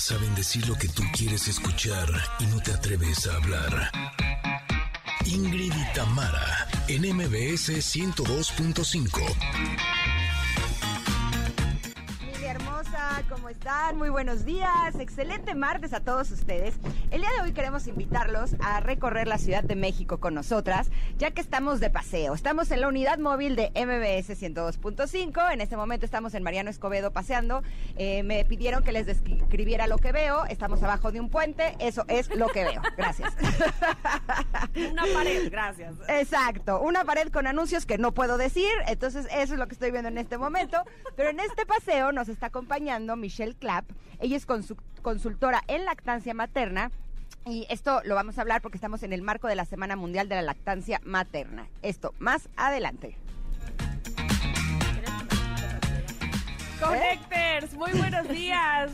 Saben decir lo que tú quieres escuchar y no te atreves a hablar. Ingrid y Tamara, en MBS 102.5. ¿cómo están? Muy buenos días. Excelente martes a todos ustedes. El día de hoy queremos invitarlos a recorrer la Ciudad de México con nosotras, ya que estamos de paseo. Estamos en la unidad móvil de MBS 102.5. En este momento estamos en Mariano Escobedo paseando. Eh, me pidieron que les describiera lo que veo. Estamos abajo de un puente. Eso es lo que veo. Gracias. Una pared, gracias. Exacto. Una pared con anuncios que no puedo decir. Entonces, eso es lo que estoy viendo en este momento. Pero en este paseo nos está acompañando Michelle Clapp. Ella es consultora en lactancia materna y esto lo vamos a hablar porque estamos en el marco de la Semana Mundial de la Lactancia Materna. Esto más adelante. Connectors, muy buenos días.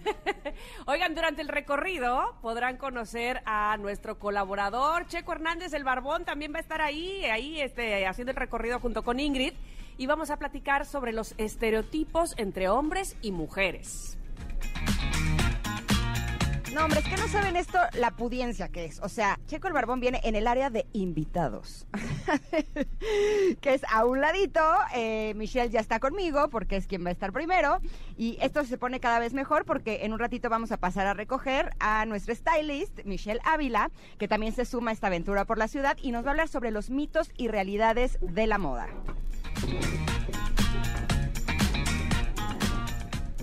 Oigan, durante el recorrido podrán conocer a nuestro colaborador Checo Hernández, el Barbón, también va a estar ahí, ahí este, haciendo el recorrido junto con Ingrid y vamos a platicar sobre los estereotipos entre hombres y mujeres. No, hombre, es que no saben esto, la pudiencia que es. O sea, Checo el Barbón viene en el área de invitados, que es a un ladito. Eh, Michelle ya está conmigo porque es quien va a estar primero. Y esto se pone cada vez mejor porque en un ratito vamos a pasar a recoger a nuestro stylist, Michelle Ávila, que también se suma a esta aventura por la ciudad y nos va a hablar sobre los mitos y realidades de la moda.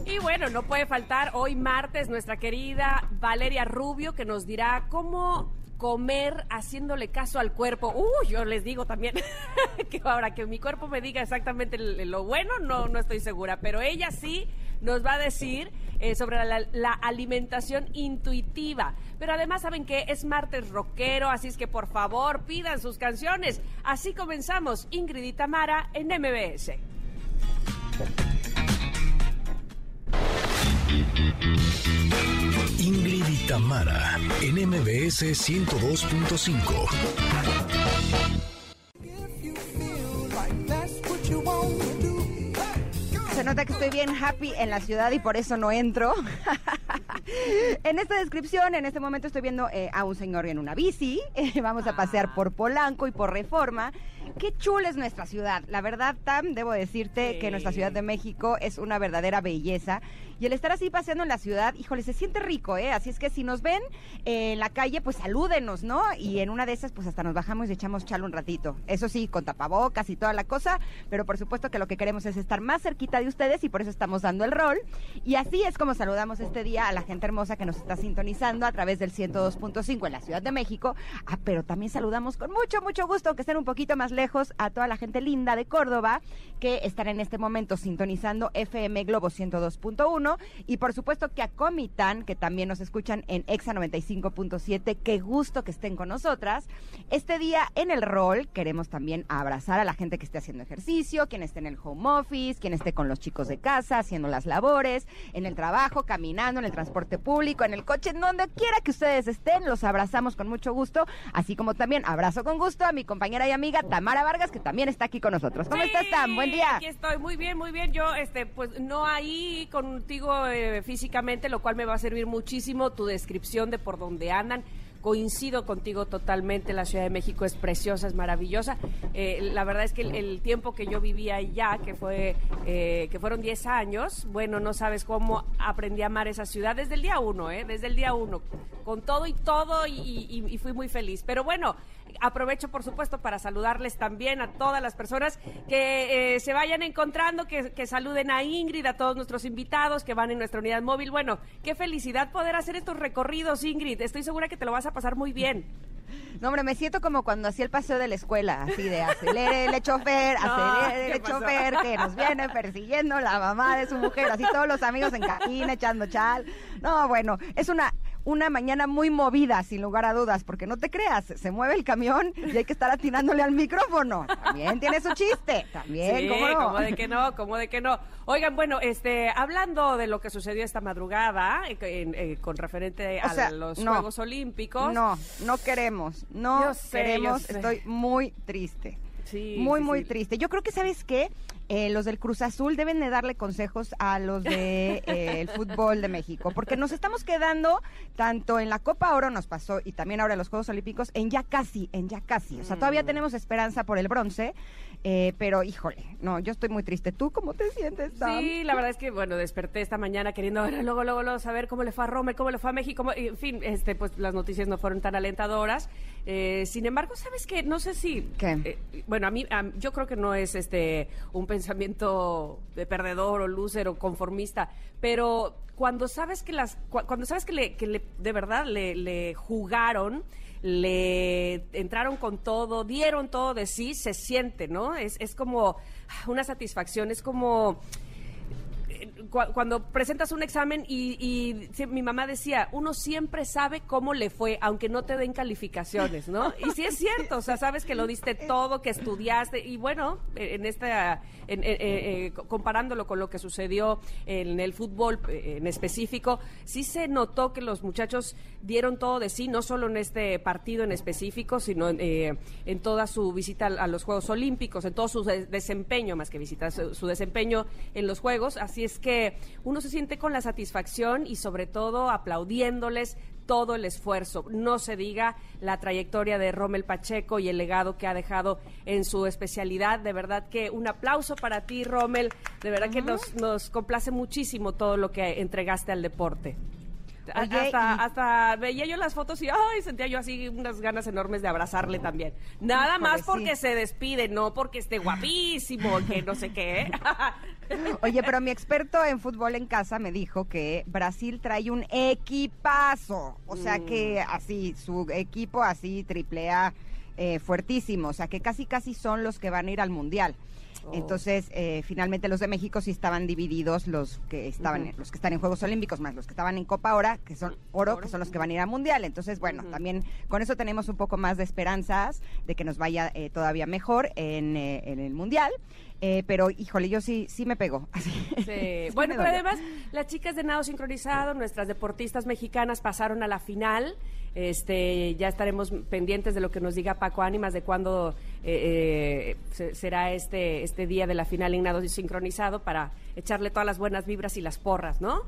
Y bueno, no puede faltar hoy martes nuestra querida Valeria Rubio que nos dirá cómo comer haciéndole caso al cuerpo. Uy, yo les digo también que ahora que mi cuerpo me diga exactamente lo bueno, no, no estoy segura, pero ella sí nos va a decir eh, sobre la, la, alimentación intuitiva. Pero además saben que es martes rockero, así es que por favor pidan sus canciones. Así comenzamos Ingrid y Tamara en MBS. Ingrid y Tamara en MBS 102.5. se nota que estoy bien happy en la ciudad y por eso no entro. en esta descripción, en este momento estoy viendo eh, a un señor en una bici. vamos a pasear por Polanco y por Reforma. Qué chula es nuestra ciudad. La verdad, Tam, debo decirte que nuestra Ciudad de México es una verdadera belleza. Y el estar así paseando en la ciudad, híjole, se siente rico, ¿eh? Así es que si nos ven en la calle, pues salúdenos, ¿no? Y en una de esas, pues hasta nos bajamos y echamos chalo un ratito. Eso sí, con tapabocas y toda la cosa, pero por supuesto que lo que queremos es estar más cerquita de ustedes y por eso estamos dando el rol. Y así es como saludamos este día a la gente hermosa que nos está sintonizando a través del 102.5 en la Ciudad de México. Ah, pero también saludamos con mucho, mucho gusto, aunque estén un poquito más lejos, a toda la gente linda de Córdoba que están en este momento sintonizando FM Globo 102.1 y por supuesto que a Comitán, que también nos escuchan en Exa 95.7, qué gusto que estén con nosotras. Este día en el rol queremos también abrazar a la gente que esté haciendo ejercicio, quien esté en el home office, quien esté con los chicos de casa, haciendo las labores, en el trabajo, caminando, en el transporte público, en el coche, en donde quiera que ustedes estén, los abrazamos con mucho gusto, así como también abrazo con gusto a mi compañera y amiga Tamara Vargas, que también está aquí con nosotros. ¿Cómo estás, Tam? Buen día. Aquí estoy, muy bien, muy bien. Yo, este, pues no ahí contigo eh, físicamente, lo cual me va a servir muchísimo tu descripción de por dónde andan coincido contigo totalmente, la Ciudad de México es preciosa, es maravillosa. Eh, la verdad es que el, tiempo que yo vivía allá, que, fue, eh, que fueron 10 años, bueno, no sabes cómo aprendí a amar esa ciudad desde el día uno, ¿eh? desde el día uno, con todo y todo y, y fui muy feliz. Pero bueno, aprovecho, por supuesto, para saludarles también a todas las personas que eh, se vayan encontrando, que, que, saluden a Ingrid, a todos nuestros invitados que van en nuestra unidad móvil. Bueno, qué felicidad poder hacer estos recorridos, Ingrid. Estoy segura que te lo vas a pasar muy bien. No, hombre, me siento como cuando hacía el paseo de la escuela, así de acelere el chofer, acelere el chofer, que nos viene persiguiendo la mamá de su mujer, así todos los amigos en cabina echando chal. No, bueno, es una una mañana muy movida, sin lugar a dudas, porque no te creas, se mueve el camión y hay que estar atinándole al micrófono. También tiene su chiste, también, sí, ¿cómo no? de que no, como de que no. Oigan, bueno, este, hablando de lo que sucedió esta madrugada, eh, eh, con referente a los Juegos Olímpicos. No, no queremos, no queremos, estoy muy triste. Sí, muy, sí, muy sí. triste. Yo creo que, ¿sabes qué? Eh, los del Cruz Azul deben de darle consejos a los del de, el fútbol de México, porque nos estamos quedando, tanto en la Copa Oro nos pasó y también ahora en los Juegos Olímpicos, en ya casi, en ya casi. O sea, todavía Mm. tenemos esperanza por el bronce, eh, pero híjole, no, yo estoy muy triste. ¿Tú cómo te sientes, Sam? Sí, la verdad es que, bueno, desperté esta mañana queriendo ver, luego, luego, luego saber cómo le fue a Roma, cómo le fue a México. cómo- en fin, este, pues las noticias no fueron tan alentadoras. Eh, sin embargo, ¿sabes qué? No sé si... ¿Qué? eh, bueno, a mí, a- yo creo que no es este un pensamiento de perdedor o loser o conformista, pero cuando sabes que las... cu- Cuando sabes que, le, que le- de verdad le, le jugaron le entraron con todo, dieron todo de sí, se siente, ¿no? Es, es como una satisfacción, es como cu- cuando presentas un examen y, y mi mamá decía, uno siempre sabe cómo le fue, aunque no te den calificaciones, ¿no? Y sí es cierto, o sea, sabes que lo diste todo, que estudiaste, y bueno, eh, en esta, en- eh, eh, eh, co- comparándolo con lo que sucedió en el fútbol en específico, sí se notó que los muchachos dieron todo de sí, no solo en este partido en específico, sino en, en toda su visita a los Juegos Olímpicos, en todo su de- desempeño, más que visita, su desempeño en los Juegos. Así es que uno se siente con la satisfacción y sobre todo aplaudiéndoles todo el esfuerzo. No se diga la trayectoria de Rommel Pacheco y el legado que ha dejado en su especialidad. De verdad que un aplauso para ti, Rommel. De verdad que nos, nos complace muchísimo todo lo que entregaste al deporte. Oye, hasta, y- hasta veía yo las fotos y ay, sentía yo así unas ganas enormes de abrazarle también. Nada Híjole, más porque sí. se despide, no porque esté guapísimo, que no sé qué. Oye, pero mi experto en fútbol en casa me dijo que Brasil trae un equipazo. O sea Mm. que así, su equipo así, triple A, eh, fuertísimo. O sea que casi, casi son los que van a ir al Mundial. Oh. Entonces, eh, finalmente los de México sí estaban divididos, los que estaban, Ujú. los que están en Juegos Olímpicos, más los que estaban en Copa Ahora, que son oro, Oro, que son los que van a ir al Mundial. Entonces, bueno, también con eso tenemos un poco más de esperanzas de que nos vaya eh, todavía mejor en, eh, en el Mundial. Eh, pero, híjole, yo sí, sí me pegó. Así. Sí. Bueno, pero además, las chicas de nado sincronizado, nuestras deportistas mexicanas pasaron a la final. Este, ya estaremos pendientes de lo que nos diga Paco Ánimas de cuándo eh, eh, se- será este, este día de la final en nado sincronizado para echarle todas las buenas vibras y las porras, ¿no?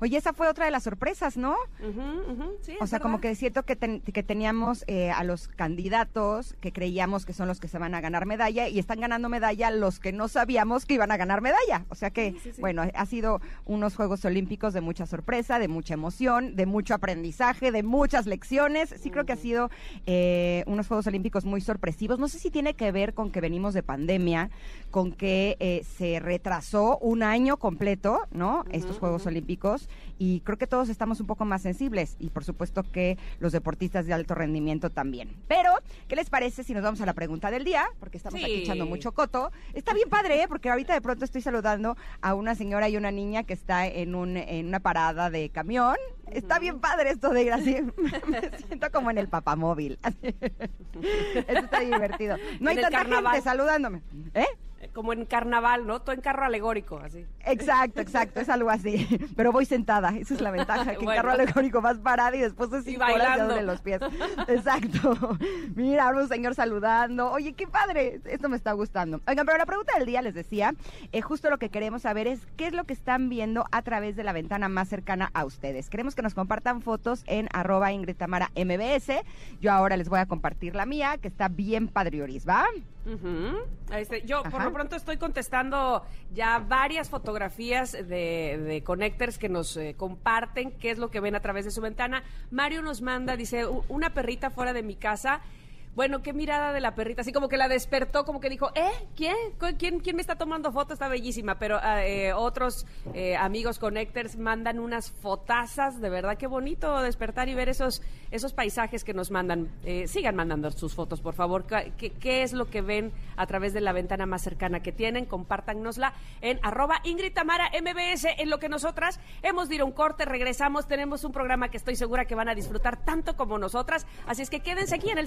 Oye, esa fue otra de las sorpresas, ¿no? Ujú, ujú, sí, O sea, como que es cierto que, ten- que teníamos eh, a los candidatos que creíamos que son los que se van a ganar medalla y están ganando medalla los que no sabíamos que iban a ganar medalla. O sea que, Sí, sí, sí. bueno, ha sido unos Juegos Olímpicos de mucha sorpresa, de mucha emoción, de mucho aprendizaje, de muchas lecciones. Sí creo que ha sido eh, unos Juegos Olímpicos muy sorpresivos. No sé si tiene que ver con que venimos de pandemia, con que eh, se retrasó un año completo, ¿no? Estos Juegos Olímpicos y creo que todos estamos un poco más sensibles y por supuesto que los deportistas de alto rendimiento también. Pero, ¿qué les parece si nos vamos a la pregunta del día? Porque estamos aquí echando mucho coto. Está bien padre, ¿eh? Porque ahorita de pronto estoy saludando a una señora y una niña que está en, un, en una parada de camión. Está bien padre esto de ir así. Me siento como en el papamóvil. Así. Esto está divertido. No hay tanta carnaval. gente saludándome. ¿Eh? Como en carnaval, ¿no? Todo en carro alegórico, así. Exacto, exacto, es algo así. Pero voy sentada, esa es la ventaja, que en Bueno. carro alegórico vas parada y después de Y cinco horas ya bailando. duelen los pies. Exacto. Mira, un señor saludando. Oye, qué padre, esto me está gustando. Oigan, pero la pregunta del día les decía, eh, justo lo que queremos saber es qué es lo que están viendo a través de la ventana más cercana a ustedes. Queremos que nos compartan fotos en arroba Ingrid Tamara MBS. Yo ahora les voy a compartir la mía, que está bien padrioris, ¿va? Este, yo por lo pronto estoy contestando ya varias fotografías de, de connectors que nos eh, comparten qué es lo que ven a través de su ventana. Mario nos manda, dice, "U- una perrita fuera de mi casa. Bueno, qué mirada de la perrita, así como que la despertó, como que dijo, ¿eh? ¿Quién? ¿Cu- ¿Quién, quién me está tomando foto? Está bellísima, pero ah, eh, otros eh, amigos connectors mandan unas fotazas, de verdad, qué bonito despertar y ver esos, esos paisajes que nos mandan. Eh, sigan mandando sus fotos, por favor. ¿Qué, es lo que ven a través de la ventana más cercana que tienen? Compártanosla en arroba Ingrid Tamara MBS, en lo que nosotras hemos a un corte, regresamos, tenemos un programa que estoy segura que van a disfrutar tanto como nosotras, así es que quédense aquí en el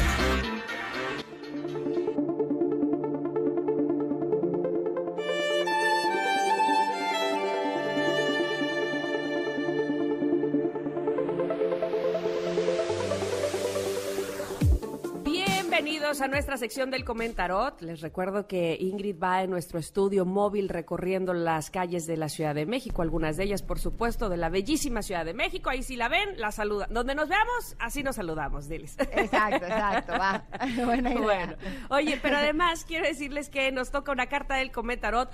Bienvenidos a nuestra sección del comentarot. Les recuerdo que Ingrid va en nuestro estudio móvil recorriendo las calles de la Ciudad de México, algunas de ellas, por supuesto, de la bellísima Ciudad de México. Ahí si la ven, la saludan. Donde nos veamos, así nos saludamos, diles. Exacto, exacto, va. Buena idea. Bueno, oye, pero además quiero decirles que nos toca una carta del comentarot.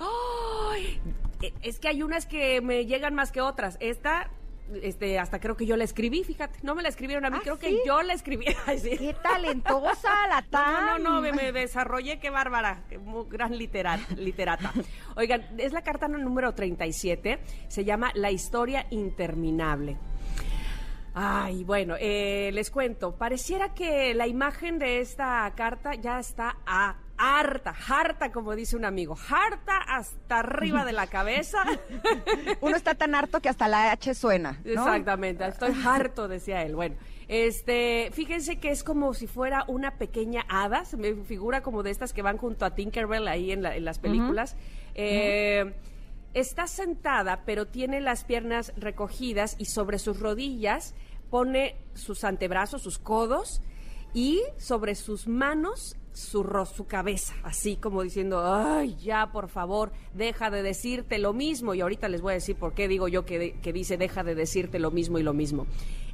¡Ay! Es que hay unas que me llegan más que otras. Esta este, hasta creo que yo la escribí, fíjate, no me la escribieron a mí, ¿Ah, creo sí? que yo la escribí. Ay, sí. Qué talentosa la No, tan. no, no, me, me desarrollé, qué bárbara, qué muy gran litera- literata. Oigan, es la carta número 37, se llama La historia interminable. Ay, bueno, eh, les cuento, pareciera que la imagen de esta carta ya está a harta, harta, como dice un amigo, harta hasta arriba de la cabeza. Uno está tan harto que hasta la H suena. ¿no? Exactamente, estoy harto, decía él. Bueno, este, fíjense que es como si fuera una pequeña hada, se me figura como de estas que van junto a Tinkerbell ahí en, la- en las películas. Eh, Está sentada, pero tiene las piernas recogidas y sobre sus rodillas pone sus antebrazos, sus codos y sobre sus manos su, su cabeza, así como diciendo, ay, ya, por favor, deja de decirte lo mismo. Y ahorita les voy a decir por qué digo yo que, que dice, deja de decirte lo mismo y lo mismo.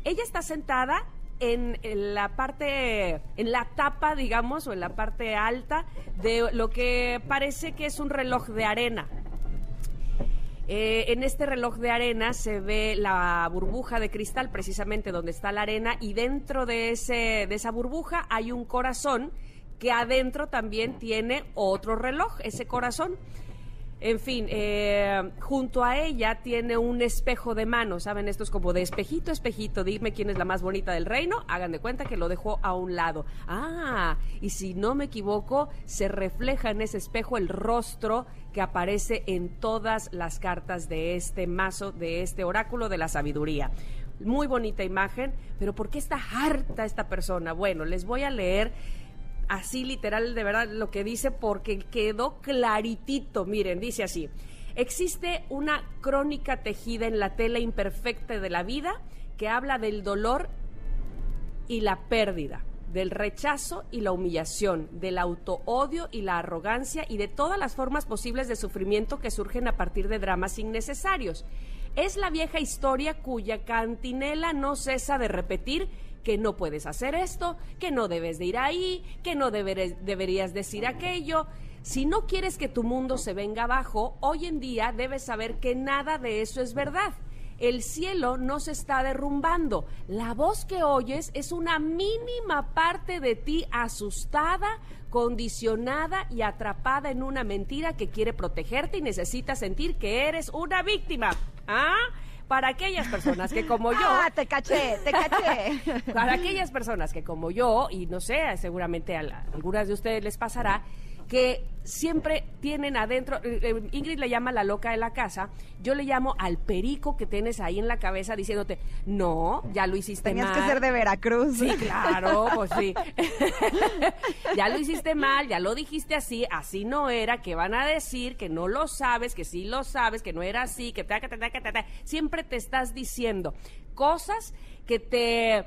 Ella está sentada en, en la parte, en la tapa, digamos, o en la parte alta de lo que parece que es un reloj de arena. Eh, en este reloj de arena se ve la burbuja de cristal, precisamente donde está la arena, y dentro de, ese, de esa burbuja hay un corazón que adentro también tiene otro reloj, ese corazón. En fin, eh, junto a ella tiene un espejo de mano, ¿saben? Esto es como de espejito, espejito, dime quién es la más bonita del reino, hagan de cuenta que lo dejó a un lado. Ah, y si no me equivoco, se refleja en ese espejo el rostro que aparece en todas las cartas de este mazo, de este oráculo de la sabiduría. Muy bonita imagen, pero ¿por qué está harta esta persona? Bueno, les voy a leer así literal de verdad lo que dice porque quedó claritito. Miren, dice así. Existe una crónica tejida en la tela imperfecta de la vida que habla del dolor y la pérdida, del rechazo y la humillación, del autoodio y la arrogancia y de todas las formas posibles de sufrimiento que surgen a partir de dramas innecesarios. Es la vieja historia cuya cantinela no cesa de repetir que no puedes hacer esto, que no debes de ir ahí, que no deberías decir aquello. Si no quieres que tu mundo se venga abajo, hoy en día debes saber que nada de eso es verdad. El cielo no se está derrumbando. La voz que oyes es una mínima parte de ti asustada, condicionada y atrapada en una mentira que quiere protegerte y necesita sentir que eres una víctima. ¿Ah? Para aquellas personas que como yo... Ah, te caché, te caché. Para aquellas personas que como yo, y no sé, seguramente a, la- algunas de ustedes les pasará, que siempre tienen adentro, eh, eh, Ingrid le llama la loca de la casa, yo le llamo al perico que tienes ahí en la cabeza diciéndote, no, ya lo hiciste Tenías mal. que ser de Veracruz. Sí, claro, pues sí. ya lo hiciste mal, ya lo dijiste así, así no era, que van a decir que no lo sabes, que sí lo sabes, que no era así, que ta, ta, ta, ta, ta. siempre te estás diciendo cosas que te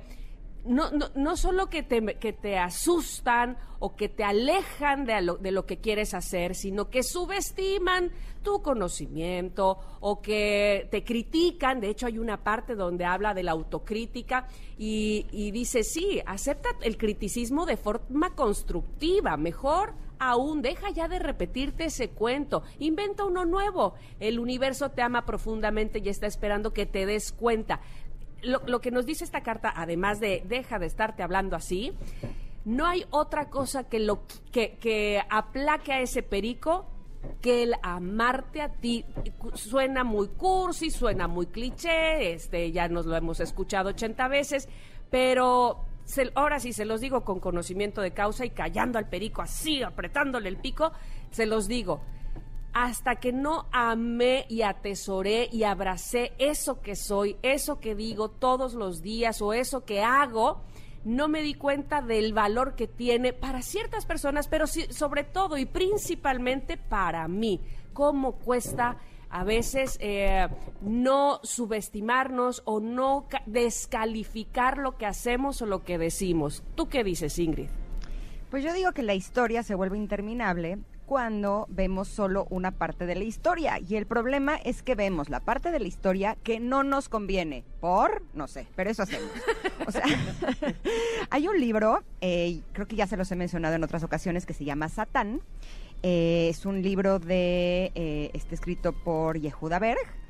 no, no, no solo que te, que te asustan o que te alejan de lo, de lo que quieres hacer, sino que subestiman tu conocimiento o que te critican. De hecho, hay una parte donde habla de la autocrítica y, y dice, sí, acepta el criticismo de forma constructiva, mejor aún deja ya de repetirte ese cuento, inventa uno nuevo. El universo te ama profundamente y está esperando que te des cuenta lo, lo que nos dice esta carta, además de deja de estarte hablando así, no hay otra cosa que lo que, que aplaque a ese perico que el amarte a ti suena muy cursi, suena muy cliché, este ya nos lo hemos escuchado 80 veces, pero se- ahora sí se los digo con conocimiento de causa y callando al perico así, apretándole el pico, se los digo. Hasta que no amé y atesoré y abracé eso que soy, eso que digo todos los días o eso que hago, no me di cuenta del valor que tiene para ciertas personas, pero sobre todo y principalmente para mí. Cómo cuesta a veces eh, no subestimarnos o no descalificar lo que hacemos o lo que decimos. ¿Tú qué dices, Ingrid? Pues yo digo que la historia se vuelve interminable cuando vemos solo una parte de la historia. Y el problema es que vemos la parte de la historia que no nos conviene. Por, no sé, pero eso hacemos. O sea, hay un libro, eh, creo que ya se los he mencionado en otras ocasiones, que se llama Satán. Eh, es un libro de, eh, este escrito por Yehuda Berg.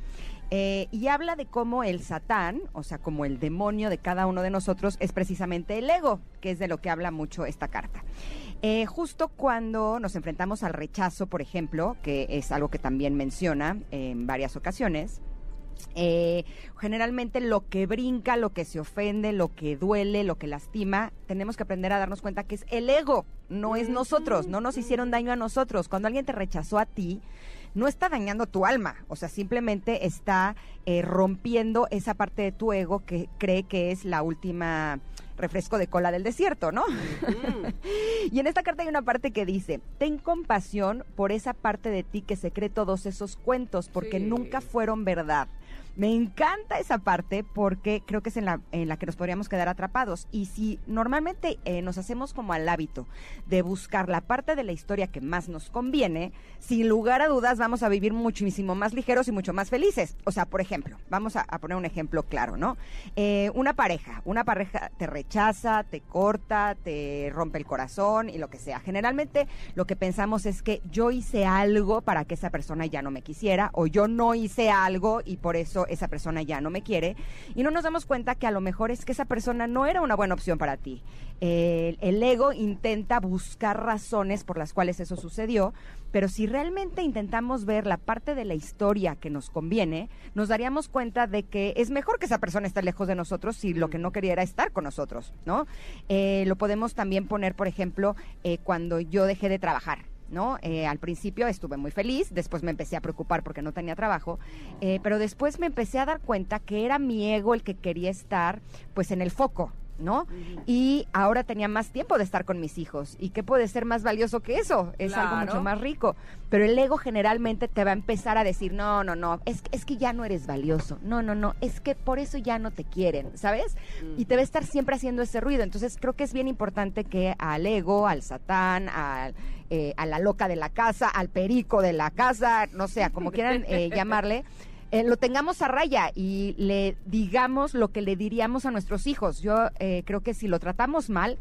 Y habla de cómo el Satán, o sea, como el demonio de cada uno de nosotros, es precisamente el ego, que es de lo que habla mucho esta carta. Eh, justo cuando nos enfrentamos al rechazo, por ejemplo, que es algo que también menciona en varias ocasiones, eh, generalmente lo que brinca, lo que se ofende, lo que duele, lo que lastima, tenemos que aprender a darnos cuenta que es el ego, no es nosotros, no nos hicieron daño a nosotros. Cuando alguien te rechazó a ti, no está dañando tu alma, o sea, simplemente está eh, rompiendo esa parte de tu ego que cree que es la última refresco de cola del desierto, ¿no? y en esta carta hay una parte que dice, ten compasión por esa parte de ti que se cree todos esos cuentos, porque nunca fueron verdad. Me encanta esa parte porque creo que es en la, en la que nos podríamos quedar atrapados. Y si normalmente eh, nos hacemos como al hábito de buscar la parte de la historia que más nos conviene, sin lugar a dudas vamos a vivir muchísimo más ligeros y mucho más felices. O sea, por ejemplo, vamos a, poner un ejemplo claro, ¿no? Eh, una pareja, una pareja te rechaza, te corta, te rompe el corazón y lo que sea. Generalmente lo que pensamos es que yo hice algo para que esa persona ya no me quisiera o yo no hice algo y por eso esa persona ya no me quiere y no nos damos cuenta que a lo mejor es que esa persona no era una buena opción para ti. el ego intenta buscar razones por las cuales eso sucedió, pero si realmente intentamos ver la parte de la historia que nos conviene, nos daríamos cuenta de que es mejor que esa persona esté lejos de nosotros si lo que no quería era estar con nosotros, ¿no? Eh, lo podemos también poner, por ejemplo, eh, cuando yo dejé de trabajar. ¿No? Eh, al principio estuve muy feliz, después me empecé a preocupar porque no tenía trabajo, eh, pero después me empecé a dar cuenta que era mi ego el que quería estar, pues, en el foco, ¿no? Y ahora tenía más tiempo de estar con mis hijos. ¿Y qué puede ser más valioso que eso? Es algo mucho más rico. Pero el ego generalmente te va a empezar a decir, no, no, no, es, es que ya no eres valioso. No, no, no, es que por eso ya no te quieren, ¿sabes? Y te va a estar siempre haciendo ese ruido. Entonces creo que es bien importante que al ego, al satán, al, eh, a la loca de la casa, al perico de la casa, no sé, como quieran eh, llamarle, eh, lo tengamos a raya y le digamos lo que le diríamos a nuestros hijos. Yo eh, creo que si lo tratamos mal,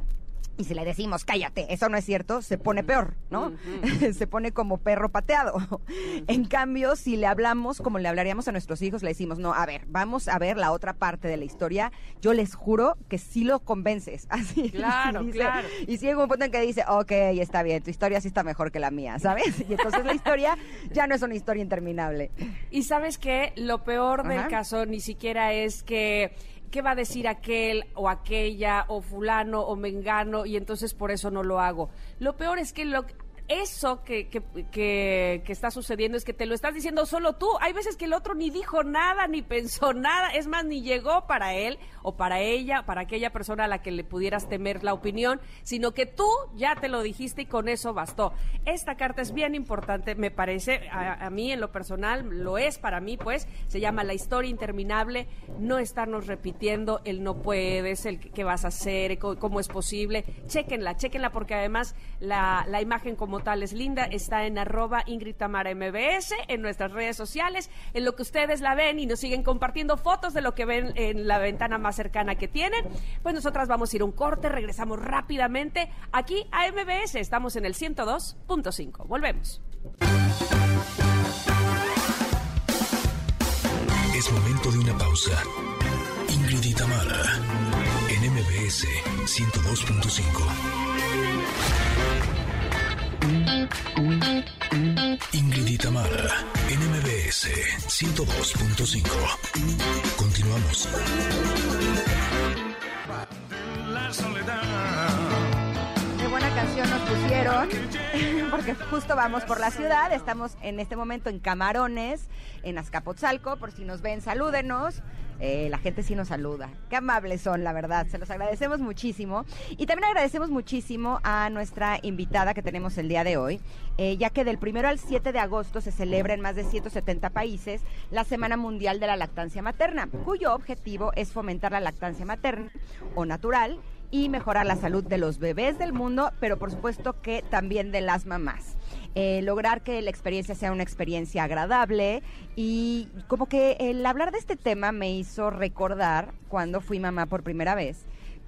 y si le decimos, cállate, eso no es cierto, se pone peor, ¿no? se pone como perro pateado. en cambio, si le hablamos como le hablaríamos a nuestros hijos, le decimos, no, a ver, vamos a ver la otra parte de la historia, yo les juro que sí lo convences. Así. Claro, claro. Y si llega un punto en que dice, ok, está bien, tu historia sí está mejor que la mía, ¿sabes? Y entonces la historia ya no es una historia interminable. Y sabes que lo peor del caso ni siquiera es que ¿qué va a decir aquel o aquella o fulano o mengano? Y entonces por eso no lo hago. Lo peor es que lo, eso que, que, que, está sucediendo es que te lo estás diciendo solo tú. Hay veces que el otro ni dijo nada, ni pensó nada, es más, ni llegó para él o para ella, para aquella persona a la que le pudieras temer la opinión, sino que tú ya te lo dijiste y con eso bastó. Esta carta es bien importante, me parece, a, mí en lo personal, lo es para mí, pues, se llama La historia interminable, no estarnos repitiendo el no puedes, el qué vas a hacer, cómo es posible. Chequenla, chequenla porque además la, la imagen como tal es linda, está en arroba Ingrid Tamara MBS, en nuestras redes sociales, en lo que ustedes la ven y nos siguen compartiendo fotos de lo que ven en la ventana más cercana que tienen. Pues nosotras vamos a ir un corte, regresamos rápidamente aquí a MBS, estamos en el 102.5. Volvemos. Es momento de una pausa. Ingrid y Tamara, en MBS 102.5. Ingrid y Tamara, NMBS 102.5. Continuamos. Qué buena canción nos pusieron, porque justo vamos por la ciudad, estamos en este momento en Camarones, en Azcapotzalco, por si nos ven, salúdenos. Eh, la gente sí nos saluda. Qué amables son, la verdad. Se los agradecemos muchísimo. Y también agradecemos muchísimo a nuestra invitada que tenemos el día de hoy, eh, ya que del primero al 7 de agosto se celebra en más de 170 países la Semana Mundial de la Lactancia Materna, cuyo objetivo es fomentar la lactancia materna o natural y mejorar la salud de los bebés del mundo, pero por supuesto que también de las mamás. Eh, lograr que la experiencia sea una experiencia agradable y como que el hablar de este tema me hizo recordar cuando fui mamá por primera vez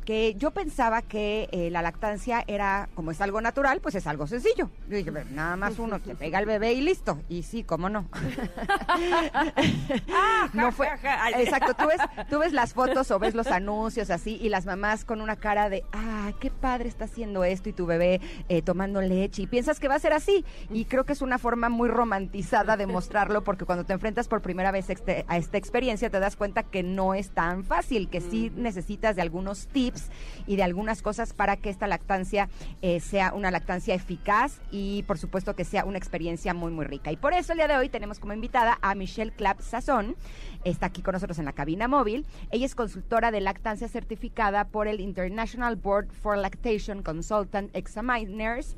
que yo pensaba que eh, la lactancia era, como es algo natural, pues es algo sencillo. Yo dije, nada más uno te pega al bebé y listo. Y sí, cómo no. no fue, exacto, tú ves, tú ves las fotos o ves los anuncios así y las mamás con una cara de, ah, qué padre está haciendo esto y tu bebé eh, tomando leche y piensas que va a ser así. Y creo que es una forma muy romantizada de mostrarlo porque cuando te enfrentas por primera vez este, a esta experiencia te das cuenta que no es tan fácil, que sí necesitas de algunos tips y de algunas cosas para que esta lactancia eh, sea una lactancia eficaz y por supuesto que sea una experiencia muy muy rica. Y por eso el día de hoy tenemos como invitada a Michelle Clapp Sazón. Está aquí con nosotros en la cabina móvil. Ella es consultora de lactancia certificada por el International Board for Lactation Consultant Examiners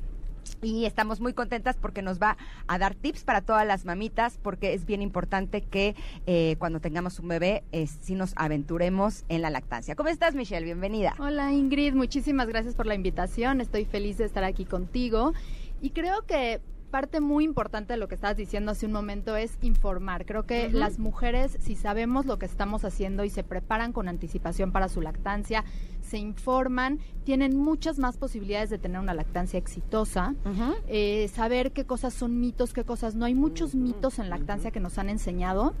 y estamos muy contentas porque nos va a dar tips para todas las mamitas, porque es bien importante que eh, cuando tengamos un bebé, eh, sí nos aventuremos en la lactancia. ¿Cómo estás, Michelle? Bienvenida. Hola, Ingrid. Muchísimas gracias por la invitación. Estoy feliz de estar aquí contigo. Y creo que parte muy importante de lo que estabas diciendo hace un momento es informar. Creo que las mujeres, si sabemos lo que estamos haciendo y se preparan con anticipación para su lactancia, se informan, tienen muchas más posibilidades de tener una lactancia exitosa, eh, saber qué cosas son mitos, qué cosas no. Hay muchos mitos en lactancia que nos han enseñado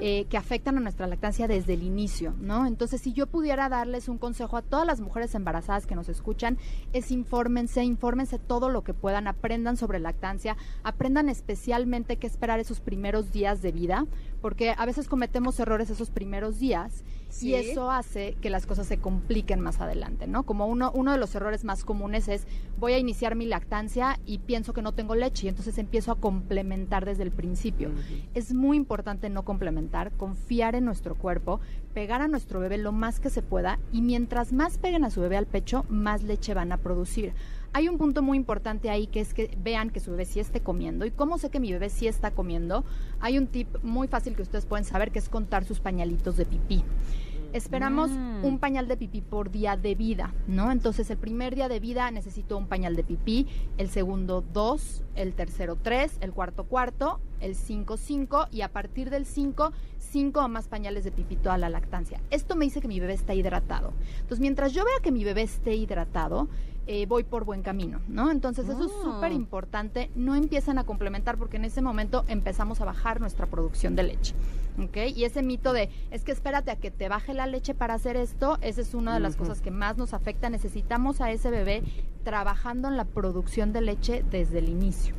eh, que afectan a nuestra lactancia desde el inicio, ¿no? Entonces, si yo pudiera darles un consejo a todas las mujeres embarazadas que nos escuchan, es infórmense, infórmense todo lo que puedan, aprendan sobre lactancia, aprendan especialmente qué esperar esos primeros días de vida, porque a veces cometemos errores esos primeros días y eso hace que las cosas se compliquen más adelante, ¿no? Como uno, uno de los errores más comunes es voy a iniciar mi lactancia y pienso que no tengo leche y entonces empiezo a complementar desde el principio. Es muy importante no complementar, confiar en nuestro cuerpo, pegar a nuestro bebé lo más que se pueda y mientras más peguen a su bebé al pecho, más leche van a producir. Hay un punto muy importante ahí que es que vean que su bebé sí esté comiendo. ¿Y cómo sé que mi bebé sí está comiendo? Hay un tip muy fácil que ustedes pueden saber que es contar sus pañalitos de pipí esperamos mm. un pañal de pipí por día de vida, ¿no? Entonces el primer día de vida necesito un pañal de pipí, el segundo dos, el tercero tres, el cuarto cuarto, el cinco cinco y a partir del cinco cinco o más pañales de pipí toda la lactancia. Esto me dice que mi bebé está hidratado. Entonces mientras yo vea que mi bebé esté hidratado, eh, voy por buen camino, ¿no? Entonces eso es súper ah. importante. No empiezan a complementar porque en ese momento empezamos a bajar nuestra producción de leche, ¿ok? Y ese mito de, es que espérate a que te baje la leche para hacer esto, esa es una de las cosas que más nos afecta. Necesitamos a ese bebé trabajando en la producción de leche desde el inicio.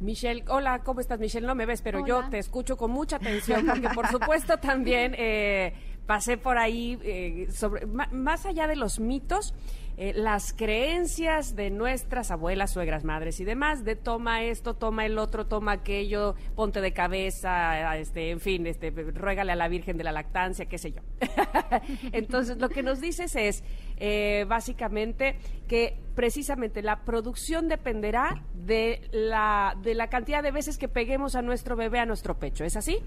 Michelle, hola, ¿cómo estás, Michelle? No me ves, pero yo te escucho con mucha atención, porque por supuesto también eh, pasé por ahí, eh, sobre, más allá de los mitos, eh, las creencias de nuestras abuelas, suegras, madres y demás, de toma esto, toma el otro, toma aquello, ponte de cabeza, este, en fin, este, ruégale a la Virgen de la lactancia, qué sé yo. Entonces, lo que nos dices es, eh, básicamente, que precisamente la producción dependerá de la, de la cantidad de veces que peguemos a nuestro bebé a nuestro pecho, ¿es así?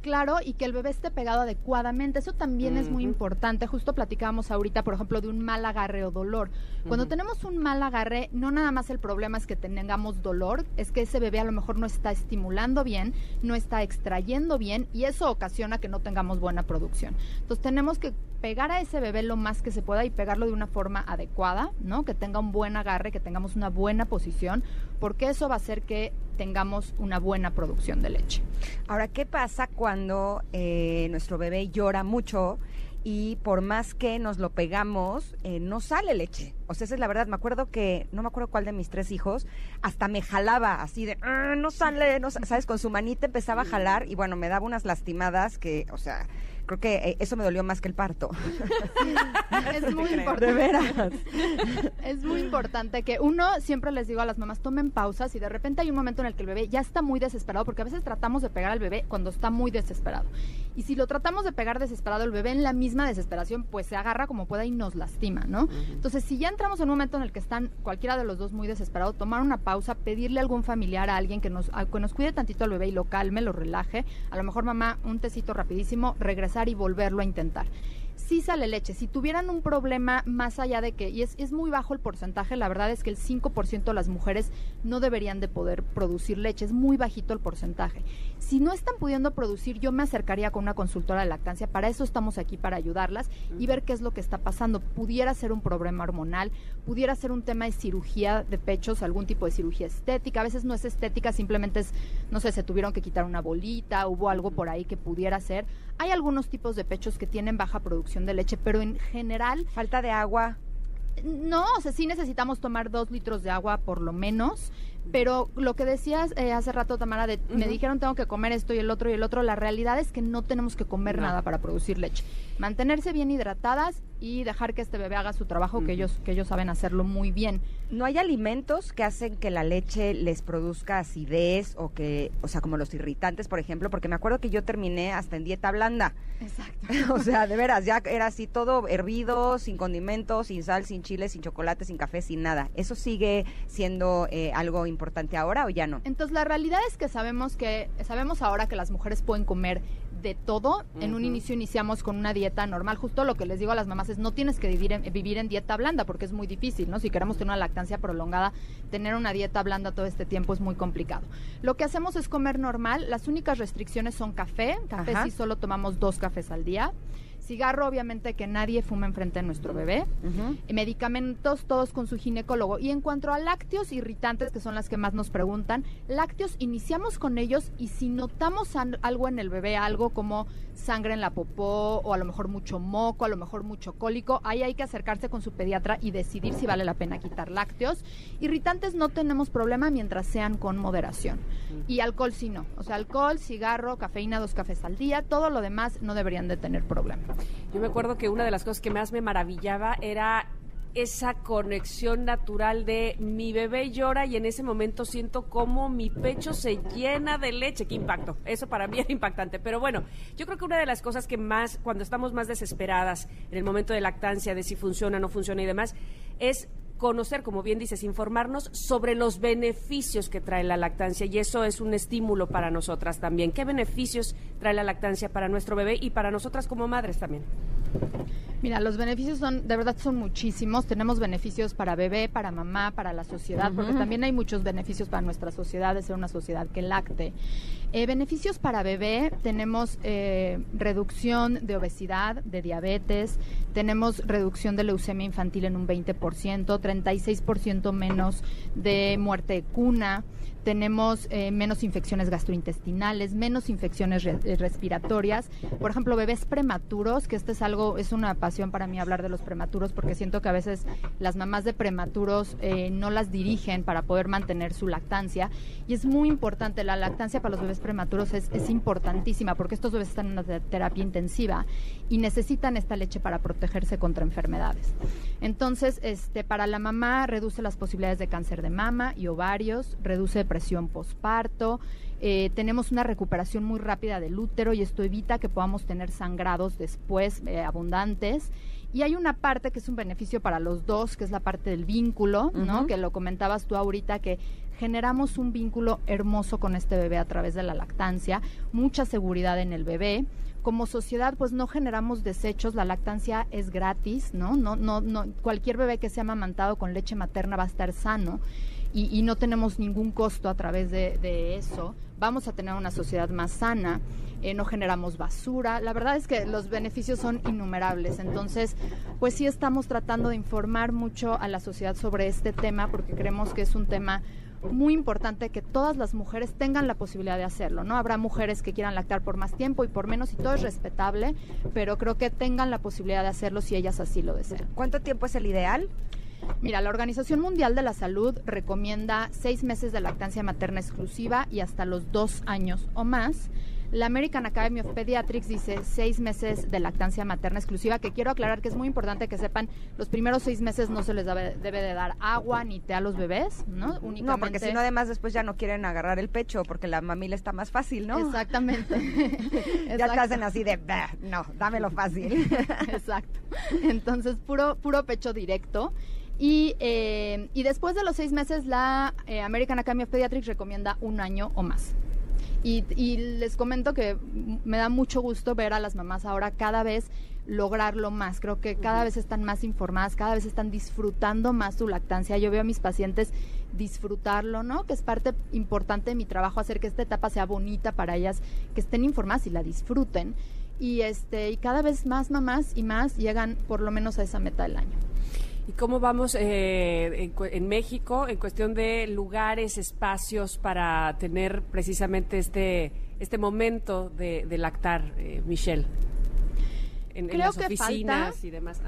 Claro y que el bebé esté pegado adecuadamente. Eso también es muy importante. Justo platicábamos ahorita, por ejemplo, de un mal agarre o dolor. Cuando tenemos un mal agarre, no nada más el problema es que tengamos dolor, es que ese bebé a lo mejor no está estimulando bien, no está extrayendo bien y eso ocasiona que no tengamos buena producción. Entonces tenemos que pegar a ese bebé lo más que se pueda y pegarlo de una forma adecuada, ¿no? Que tenga un buen agarre, que tengamos una buena posición, porque eso va a hacer que tengamos una buena producción de leche. Ahora, ¿qué pasa cuando eh, nuestro bebé llora mucho? y por más que nos lo pegamos, eh, no sale leche. O sea, esa es la verdad. Me acuerdo que, no me acuerdo cuál de mis tres hijos, hasta me jalaba así de, ah, no sale, no, ¿sabes? Con su manita empezaba a jalar y bueno, me daba unas lastimadas que, o sea, creo que eh, eso me dolió más que el parto. es muy importante. De veras. Es muy importante que uno, siempre les digo a las mamás, tomen pausas y de repente hay un momento en el que el bebé ya está muy desesperado, porque a veces tratamos de pegar al bebé cuando está muy desesperado. Y si lo tratamos de pegar desesperado, el bebé en la misma desesperación, pues se agarra como pueda y nos lastima, ¿no? Entonces, si ya entramos en un momento en el que están cualquiera de los dos muy desesperados, tomar una pausa, pedirle a algún familiar, a alguien que nos, que nos cuide tantito al bebé y lo calme, lo relaje. A lo mejor mamá, un tecito rapidísimo, regresar y volverlo a intentar sí sale leche. Si tuvieran un problema más allá de que, y es, es muy bajo el porcentaje, la verdad es que el 5% de las mujeres no deberían de poder producir leche, es muy bajito el porcentaje. Si no están pudiendo producir, yo me acercaría con una consultora de lactancia, para eso estamos aquí, para ayudarlas y ver qué es lo que está pasando. Pudiera ser un problema hormonal, pudiera ser un tema de cirugía de pechos, algún tipo de cirugía estética, a veces no es estética, simplemente es, no sé, se tuvieron que quitar una bolita, hubo algo por ahí que pudiera ser. Hay algunos tipos de pechos que tienen baja producción de leche, pero en general... Falta de agua. No, o sea, sí necesitamos tomar dos litros de agua por lo menos. Pero lo que decías eh, hace rato, Tamara, de, me dijeron tengo que comer esto y el otro y el otro, la realidad es que no tenemos que comer nada para producir leche. Mantenerse bien hidratadas y dejar que este bebé haga su trabajo, que, ellos, que ellos saben hacerlo muy bien. ¿No hay alimentos que hacen que la leche les produzca acidez o que, o sea, como los irritantes, por ejemplo? Porque me acuerdo que yo terminé hasta en dieta blanda. Exacto. o sea, de veras, ya era así todo hervido, sin condimentos, sin sal, sin chile, sin chocolate, sin café, sin nada. ¿Eso sigue siendo eh, algo importante ahora o ya no? Entonces, la realidad es que sabemos que, sabemos ahora que las mujeres pueden comer de todo. En un inicio iniciamos con una dieta normal. Justo lo que les digo a las mamás es no tienes que vivir en, vivir en dieta blanda porque es muy difícil, ¿no? Si queremos tener una lactancia prolongada, tener una dieta blanda todo este tiempo es muy complicado. Lo que hacemos es comer normal. Las únicas restricciones son café. Café sí solo tomamos dos cafés al día. Cigarro, obviamente que nadie fuma enfrente de nuestro bebé. Medicamentos, todos con su ginecólogo. Y en cuanto a lácteos irritantes, que son las que más nos preguntan, lácteos iniciamos con ellos y si notamos algo en el bebé, algo como sangre en la popó o a lo mejor mucho moco, a lo mejor mucho cólico, ahí hay que acercarse con su pediatra y decidir si vale la pena quitar lácteos. Irritantes no tenemos problema mientras sean con moderación. Y alcohol sí no. O sea, alcohol, cigarro, cafeína, dos cafés al día, todo lo demás no deberían de tener problema. Yo me acuerdo que una de las cosas que más me maravillaba era esa conexión natural de mi bebé llora y en ese momento siento como mi pecho se llena de leche. Qué impacto. Eso para mí era impactante. Pero bueno, yo creo que una de las cosas que más, cuando estamos más desesperadas en el momento de lactancia, de si funciona, no funciona y demás, es conocer, como bien dices, informarnos sobre los beneficios que trae la lactancia y eso es un estímulo para nosotras también. ¿Qué beneficios trae la lactancia para nuestro bebé y para nosotras como madres también? Mira, los beneficios son, de verdad son muchísimos. Tenemos beneficios para bebé, para mamá, para la sociedad, porque también hay muchos beneficios para nuestra sociedad de ser una sociedad que lacte. Eh, beneficios para bebé, tenemos eh, reducción de obesidad, de diabetes, tenemos reducción de leucemia infantil en un 20%, 36% menos de muerte de cuna tenemos eh, menos infecciones gastrointestinales, menos infecciones respiratorias. Por ejemplo, bebés prematuros, que este es algo, es una pasión para mí hablar de los prematuros, porque siento que a veces las mamás de prematuros no las dirigen para poder mantener su lactancia. Y es muy importante, la lactancia para los bebés prematuros es, es importantísima porque estos bebés están en una terapia intensiva y necesitan esta leche para protegerse contra enfermedades. Entonces, este, para la mamá reduce las posibilidades de cáncer de mama y ovarios, reduce depresión posparto, eh, tenemos una recuperación muy rápida del útero y esto evita que podamos tener sangrados después eh, abundantes. Y hay una parte que es un beneficio para los dos, que es la parte del vínculo, ¿no? Que lo comentabas tú ahorita, que generamos un vínculo hermoso con este bebé a través de la lactancia, mucha seguridad en el bebé. Como sociedad, pues no generamos desechos, la lactancia es gratis, ¿no? No, no, no, cualquier bebé que sea amamantado con leche materna va a estar sano y, no tenemos ningún costo a través de, eso. Vamos a tener una sociedad más sana. Eh, no generamos basura. La verdad es que los beneficios son innumerables. Entonces, pues sí estamos tratando de informar mucho a la sociedad sobre este tema porque creemos que es un tema muy importante que todas las mujeres tengan la posibilidad de hacerlo, ¿no? Habrá mujeres que quieran lactar por más tiempo y por menos y todo es respetable, pero creo que tengan la posibilidad de hacerlo si ellas así lo desean. ¿Cuánto tiempo es el ideal? Mira, la Organización Mundial de la Salud recomienda seis meses de lactancia materna exclusiva y hasta los dos años o más. La American Academy of Pediatrics dice seis meses de lactancia materna exclusiva, que quiero aclarar que es muy importante que sepan, los primeros seis meses no se les debe, debe de dar agua ni té a los bebés, ¿no? Únicamente... No, porque si no además después ya no quieren agarrar el pecho porque la mamila está más fácil, ¿no? Exactamente. ya te hacen así de, no, dámelo fácil. Exacto. Entonces, puro, puro pecho directo. Y, eh, y después de los seis meses, la eh, American Academy of Pediatrics recomienda un año o más. Y, les comento que me da mucho gusto ver a las mamás ahora cada vez lograrlo más. Creo que cada vez están más informadas, cada vez están disfrutando más su lactancia. Yo veo a mis pacientes disfrutarlo, ¿no? Que es parte importante de mi trabajo hacer que esta etapa sea bonita para ellas, que estén informadas y la disfruten. Y este y cada vez más mamás y más llegan por lo menos a esa meta del año. ¿Y cómo vamos eh, en, México en cuestión de lugares, espacios para tener precisamente este, este momento de, lactar, eh, Michelle? En, Creo las oficinas y demás.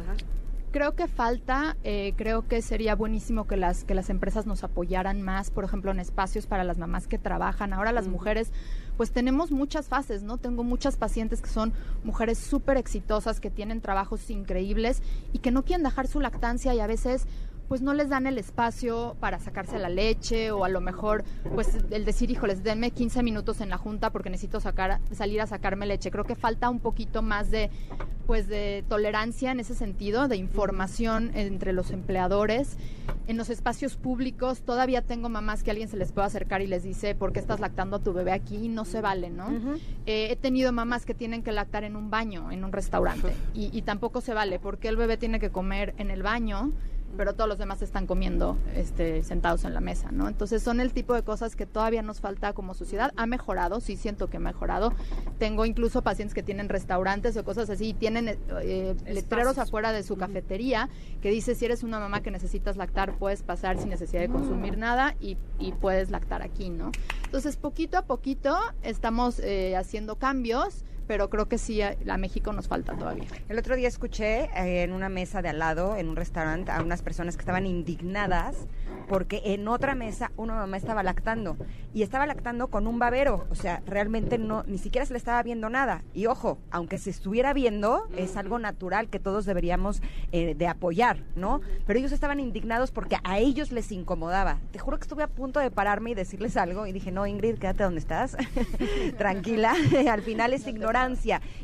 Creo que falta, eh, creo que sería buenísimo que las, que las empresas nos apoyaran más, por ejemplo, en espacios para las mamás que trabajan. Ahora las mujeres, pues tenemos muchas fases, ¿no? Tengo muchas pacientes que son mujeres súper exitosas, que tienen trabajos increíbles y que no quieren dejar su lactancia y a veces pues no les dan el espacio para sacarse la leche o a lo mejor pues el decir, híjoles, denme 15 minutos en la junta porque necesito sacar, salir a sacarme leche. Creo que falta un poquito más de pues de tolerancia en ese sentido, de información entre los empleadores. En los espacios públicos todavía tengo mamás que alguien se les puede acercar y les dice, ¿por qué estás lactando a tu bebé aquí? No se vale, ¿no? Eh, he tenido mamás que tienen que lactar en un baño, en un restaurante, y, y tampoco se vale, porque el bebé tiene que comer en el baño pero todos los demás están comiendo este, sentados en la mesa, ¿no? Entonces son el tipo de cosas que todavía nos falta como sociedad. Ha mejorado, sí siento que ha mejorado. Tengo incluso pacientes que tienen restaurantes o cosas así y tienen eh, letreros afuera de su cafetería que dice si eres una mamá que necesitas lactar puedes pasar sin necesidad de consumir nada y, puedes lactar aquí, ¿no? Entonces poquito a poquito estamos eh, haciendo cambios pero creo que sí, a, México nos falta todavía. El otro día escuché eh, en una mesa de al lado, en un restaurante, a unas personas que estaban indignadas porque en otra mesa una mamá estaba lactando y estaba lactando con un babero, o sea, realmente no, ni siquiera se le estaba viendo nada. Y ojo, aunque se estuviera viendo, es algo natural que todos deberíamos eh, de apoyar, ¿no? Pero ellos estaban indignados porque a ellos les incomodaba. Te juro que estuve a punto de pararme y decirles algo y dije, no, Ingrid, quédate donde estás, tranquila, al final es ignorar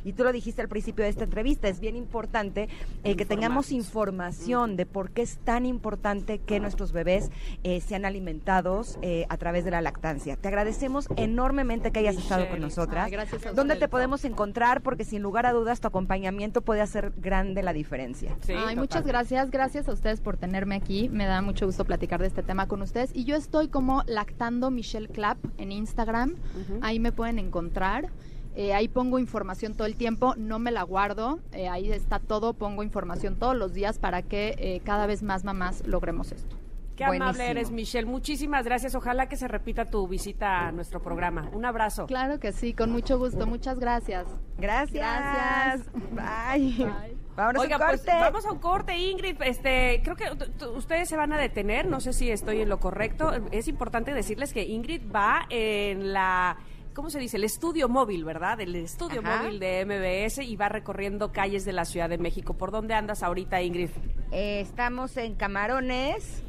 y tú lo dijiste al principio de esta entrevista, es bien importante eh, que tengamos información de por qué es tan importante que nuestros bebés eh, sean alimentados eh, a través de la lactancia. Te agradecemos enormemente que hayas estado con nosotras. gracias ¿Dónde te podemos encontrar? Porque sin lugar a dudas tu acompañamiento puede hacer grande la diferencia. Ay, muchas gracias, gracias a ustedes por tenerme aquí. Me da mucho gusto platicar de este tema con ustedes. Y yo estoy como lactando Michelle Clapp en Instagram. Ahí me pueden encontrar. Eh, ahí pongo información todo el tiempo, no me la guardo, eh, ahí está todo, pongo información todos los días para que eh, cada vez más mamás logremos esto. Qué amable eres, Michelle. Muchísimas gracias. Ojalá que se repita tu visita a nuestro programa. Un abrazo. Claro que sí, con mucho gusto. Muchas gracias. Gracias. Gracias. Bye. Vamos a un pues, corte. vamos a un corte, Ingrid. Este, creo que ustedes se van a detener. No sé si estoy en lo correcto. Es importante decirles que Ingrid va en la ¿cómo se dice? El estudio móvil, ¿verdad? El estudio móvil de MBS y va recorriendo calles de la Ciudad de México. ¿Por dónde andas ahorita, Ingrid? Eh, estamos en Camarones.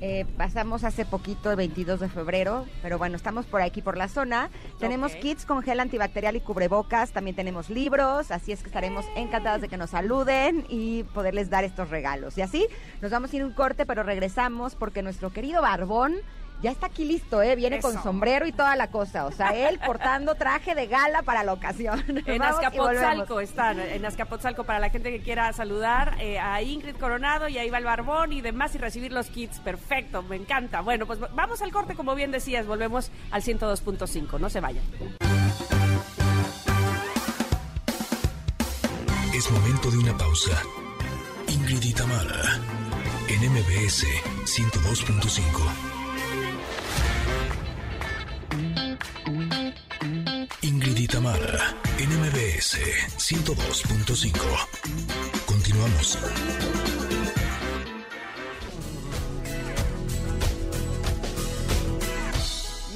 Eh, pasamos hace poquito, el 22 de febrero, pero bueno, estamos por aquí, por la zona. Tenemos kits con gel antibacterial y cubrebocas, también tenemos libros, así es que estaremos encantados de que nos saluden y poderles dar estos regalos. Y así nos vamos a ir un corte, pero regresamos porque nuestro querido Barbón ya está aquí listo, ¿eh? Viene con sombrero y toda la cosa. O sea, él portando traje de gala para la ocasión. En Azcapotzalco están, en Azcapotzalco, para la gente que quiera saludar eh, a Ingrid Coronado y a Iván Barbón y demás y recibir los kits. Perfecto, me encanta. Bueno, pues vamos al corte, como bien decías, volvemos al 102.5. No se vayan. Es momento de una pausa. Ingrid y Tamara, en MBS 102.5. Tamara, NMBS 102.5. Continuamos.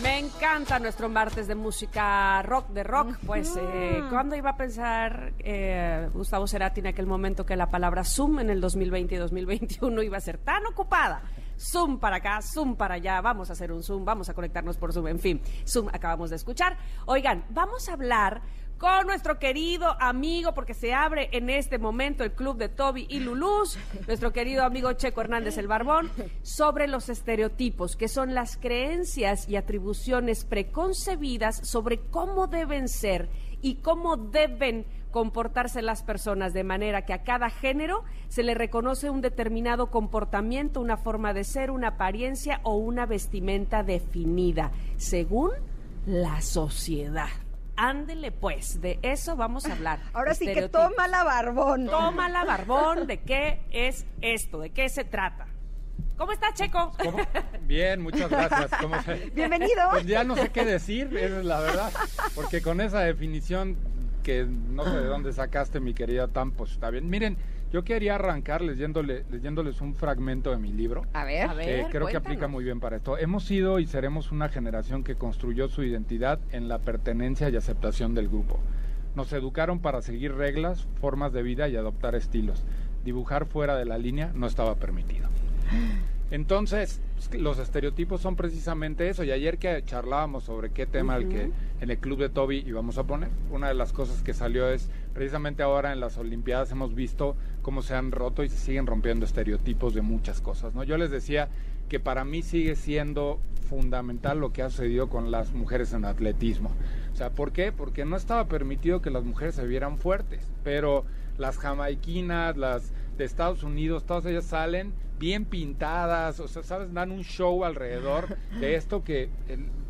Me encanta encanta nuestro martes de música rock, de rock. Pues, eh, ¿cuándo iba a pensar eh, Gustavo Cerati en aquel momento que la palabra Zoom en el 2020 y 2021 iba a ser tan ocupada? Zoom para acá, Zoom para allá, vamos a hacer un Zoom, vamos a conectarnos por Zoom, en fin, Zoom acabamos de escuchar. Oigan, vamos a hablar con nuestro querido amigo, porque se abre en este momento el club de Toby y Luluz, nuestro querido amigo Checo Hernández el Barbón, sobre los estereotipos, que son las creencias y atribuciones preconcebidas sobre cómo deben ser y cómo deben comportarse las personas, de manera que a cada género se le reconoce un determinado comportamiento, una forma de ser, una apariencia o una vestimenta definida, según la sociedad. Ándele pues, de eso vamos a hablar. Ahora sí que toma la barbón. Toma la barbón, ¿de qué es esto? ¿De qué se trata? ¿Cómo está, Checo? Bien, muchas gracias. Bienvenido. Pues ya no sé qué decir, es la verdad, porque con esa definición que no sé de dónde sacaste, mi querida Tam, pues está bien. Miren, yo quería arrancar leyéndole, leyéndoles un fragmento de mi libro. A ver, que creo que aplica muy bien para esto. Hemos sido y seremos una generación que construyó su identidad en la pertenencia y aceptación del grupo. Nos educaron para seguir reglas, formas de vida y adoptar estilos. Dibujar fuera de la línea no estaba permitido. Entonces, los estereotipos son precisamente eso. Y ayer que charlábamos sobre qué tema el que en el club de Toby íbamos a poner, una de las cosas que salió es precisamente ahora en las Olimpiadas hemos visto cómo se han roto y se siguen rompiendo estereotipos de muchas cosas. ¿no? Yo les decía que para mí sigue siendo fundamental lo que ha sucedido con las mujeres en atletismo. O sea, ¿por qué? Porque no estaba permitido que las mujeres se vieran fuertes, pero las jamaiquinas, las de Estados Unidos, todas ellas salen bien pintadas, o sea, sabes, dan un show alrededor de esto que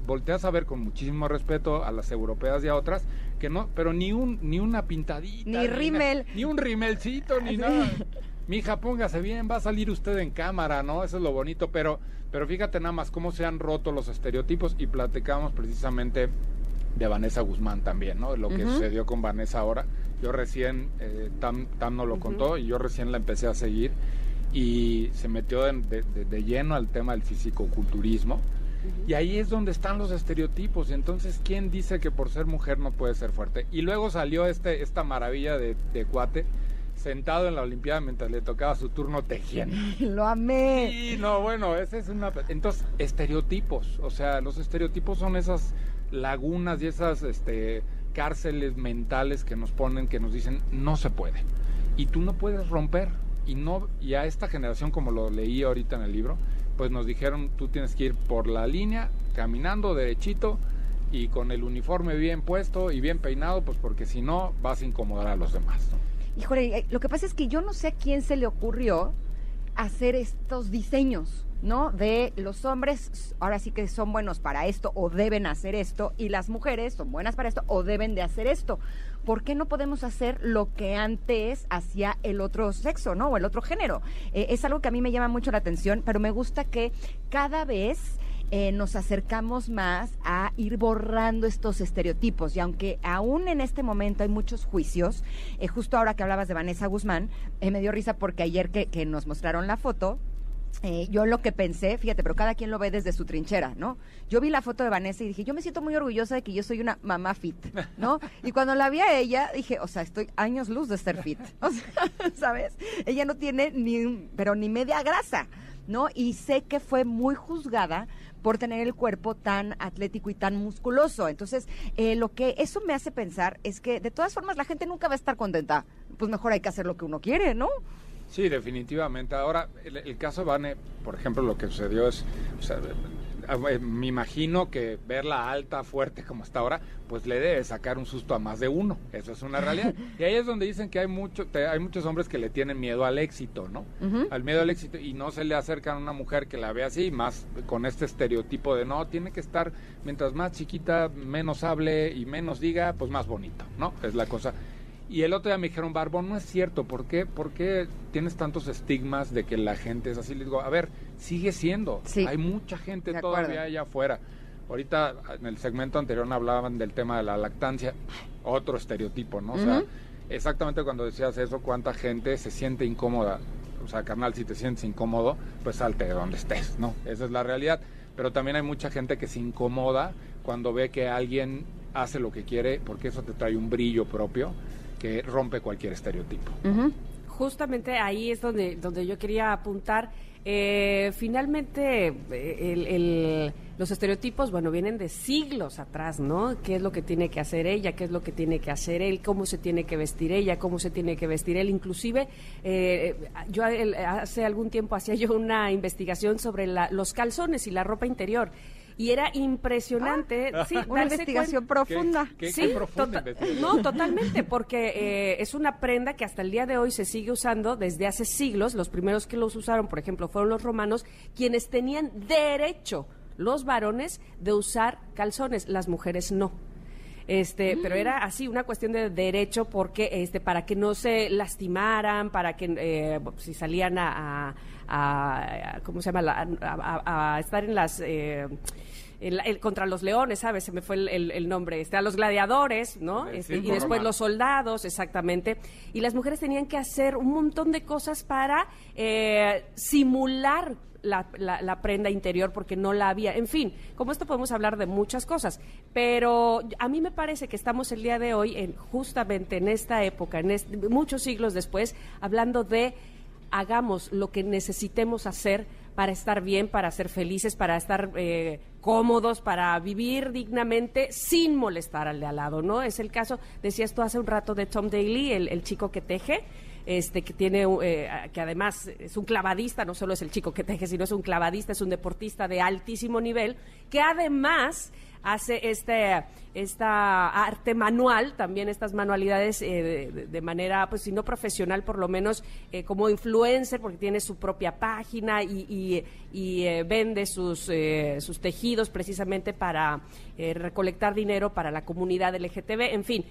volteas a ver con muchísimo respeto a las europeas y a otras, que no, pero ni un ni una pintadita, ni, rímel, ni un rimelcito, ni nada. Mija, póngase bien, va a salir usted en cámara, ¿no? Eso es lo bonito, pero pero fíjate nada más cómo se han roto los estereotipos y platicamos precisamente de Vanessa Guzmán también, ¿no? Lo que sucedió con Vanessa ahora. Yo recién, eh, Tam, Tam nos lo contó y yo recién la empecé a seguir y se metió de, lleno al tema del fisicoculturismo. Y ahí es donde están los estereotipos. Entonces, ¿quién dice que por ser mujer no puede ser fuerte? Y luego salió este, esta maravilla de, cuate sentado en la Olimpiada mientras le tocaba su turno tejiendo. Lo amé. Sí, no, bueno, esa es una... Entonces, estereotipos. O sea, los estereotipos son esas lagunas y esas este, cárceles mentales que nos ponen, que nos dicen, no se puede. Y tú no puedes romper. Y no y a esta generación como lo leí ahorita en el libro pues nos dijeron tú tienes que ir por la línea caminando derechito y con el uniforme bien puesto y bien peinado pues porque si no vas a incomodar a los demás híjole eh, lo que pasa es que yo no sé a quién se le ocurrió hacer estos diseños ¿no? De los hombres, ahora sí que son buenos para esto o deben hacer esto, y las mujeres son buenas para esto o deben de hacer esto. ¿Por qué no podemos hacer lo que antes hacía el otro sexo, ¿no? O el otro género. Eh, es algo que a mí me llama mucho la atención, pero me gusta que cada vez eh, nos acercamos más a ir borrando estos estereotipos. Y aunque aún en este momento hay muchos juicios, eh, justo ahora que hablabas de Vanessa Guzmán, me dio risa porque ayer que nos mostraron la foto, eh, yo lo que pensé, fíjate, pero cada quien lo ve desde su trinchera, ¿no? Yo vi la foto de Vanessa y dije, yo me siento muy orgullosa de que yo soy una mamá fit, ¿no? Y cuando la vi a ella, dije, o sea, estoy años luz de ser fit, o sea, ¿sabes? Ella no tiene ni, pero ni media grasa, ¿no? Y sé que fue muy juzgada por tener el cuerpo tan atlético y tan musculoso. Entonces, eh, lo que eso me hace pensar es que de todas formas la gente nunca va a estar contenta. Pues mejor hay que hacer lo que uno quiere, ¿no? Sí, definitivamente. Ahora, el, caso de Vane, por ejemplo, lo que sucedió es, eh, me imagino que verla alta, fuerte como está ahora, pues le debe sacar un susto a más de uno. Eso es una realidad. y ahí es donde dicen que hay mucho, hay muchos hombres que le tienen miedo al éxito, ¿no? Al miedo al éxito y no se le acercan a una mujer que la ve así, más con este estereotipo de no, tiene que estar mientras más chiquita, menos hable y menos diga, pues más bonito, ¿no? Es la cosa. Y el otro día me dijeron, Barbón, no es cierto, ¿por qué, ¿por qué tienes tantos estigmas de que la gente es así? Le digo, a ver, sigue siendo. Hay mucha gente todavía allá afuera. Ahorita en el segmento anterior hablaban del tema de la lactancia, otro estereotipo, ¿no? O sea, exactamente cuando decías eso, cuánta gente se siente incómoda. O sea, carnal, si te sientes incómodo, pues salte de donde estés, ¿no? Esa es la realidad. pero también hay mucha gente que se incomoda cuando ve que alguien hace lo que quiere porque eso te trae un brillo propio que rompe cualquier estereotipo. Justamente ahí es donde, donde yo quería apuntar. Eh, finalmente, eh, el, el- los estereotipos, bueno, vienen de siglos atrás, ¿no? ¿Qué es lo que tiene que hacer ella? ¿Qué es lo que tiene que hacer él? ¿Cómo se tiene que vestir ella? ¿Cómo se tiene que vestir él? Inclusive, eh, yo el- hace algún tiempo hacía yo una investigación sobre la- los calzones y la ropa interior. Y era impresionante. sí, Una investigación cuenta- profunda. ¿Qué, Sí, qué profunda tota- investigación. no, totalmente, porque eh, es una prenda que hasta el día de hoy se sigue usando desde hace siglos. Los primeros que los usaron, por ejemplo, fueron los romanos, quienes tenían derecho, los varones, de usar calzones, las mujeres no. Este, pero era así una cuestión de derecho porque este para que no se lastimaran, para que eh, si salían a, a- a- ¿cómo se llama? La- a, a- a estar en las eh, el- contra los leones, ¿sabes? Se me fue el, nombre. Este, a los gladiadores, ¿no? Este, y después romano. los soldados, exactamente. Y las mujeres tenían que hacer un montón de cosas para eh, simular la, la- la prenda interior porque no la había. En fin, como esto podemos hablar de muchas cosas, pero a mí me parece que estamos el día de hoy, en, justamente en esta época, en este- muchos siglos después, hablando de hagamos lo que necesitemos hacer para estar bien, para ser felices, para estar eh, cómodos, para vivir dignamente sin molestar al de al lado, ¿no? Es el caso, decías tú hace un rato de Tom Daly, el, el chico que teje, este que tiene eh, que además es un clavadista, no solo es el chico que teje, sino es un clavadista, es un deportista de altísimo nivel, que además hace este esta arte manual, también estas manualidades eh, de, manera, pues si no profesional, por lo menos eh, como influencer, porque tiene su propia página y, y- y, eh, vende sus, eh, sus tejidos precisamente para recolectar dinero para la comunidad LGTB, en fin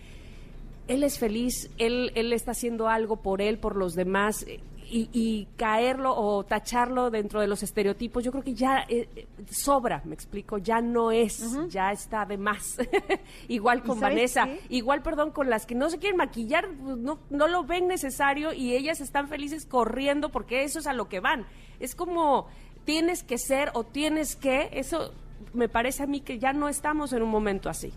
él es feliz, él, él está haciendo algo por él, por los demás, eh, y, y caerlo o tacharlo dentro de los estereotipos, yo creo que ya eh, eh, sobra, me explico, ya no es, ya está de más. igual ¿Y con Vanessa, qué? igual, perdón, con las que no se quieren maquillar, pues, no, no lo ven necesario y ellas están felices corriendo porque eso es a lo que van. Es como tienes que ser o tienes que, eso me parece a mí que ya no estamos en un momento así.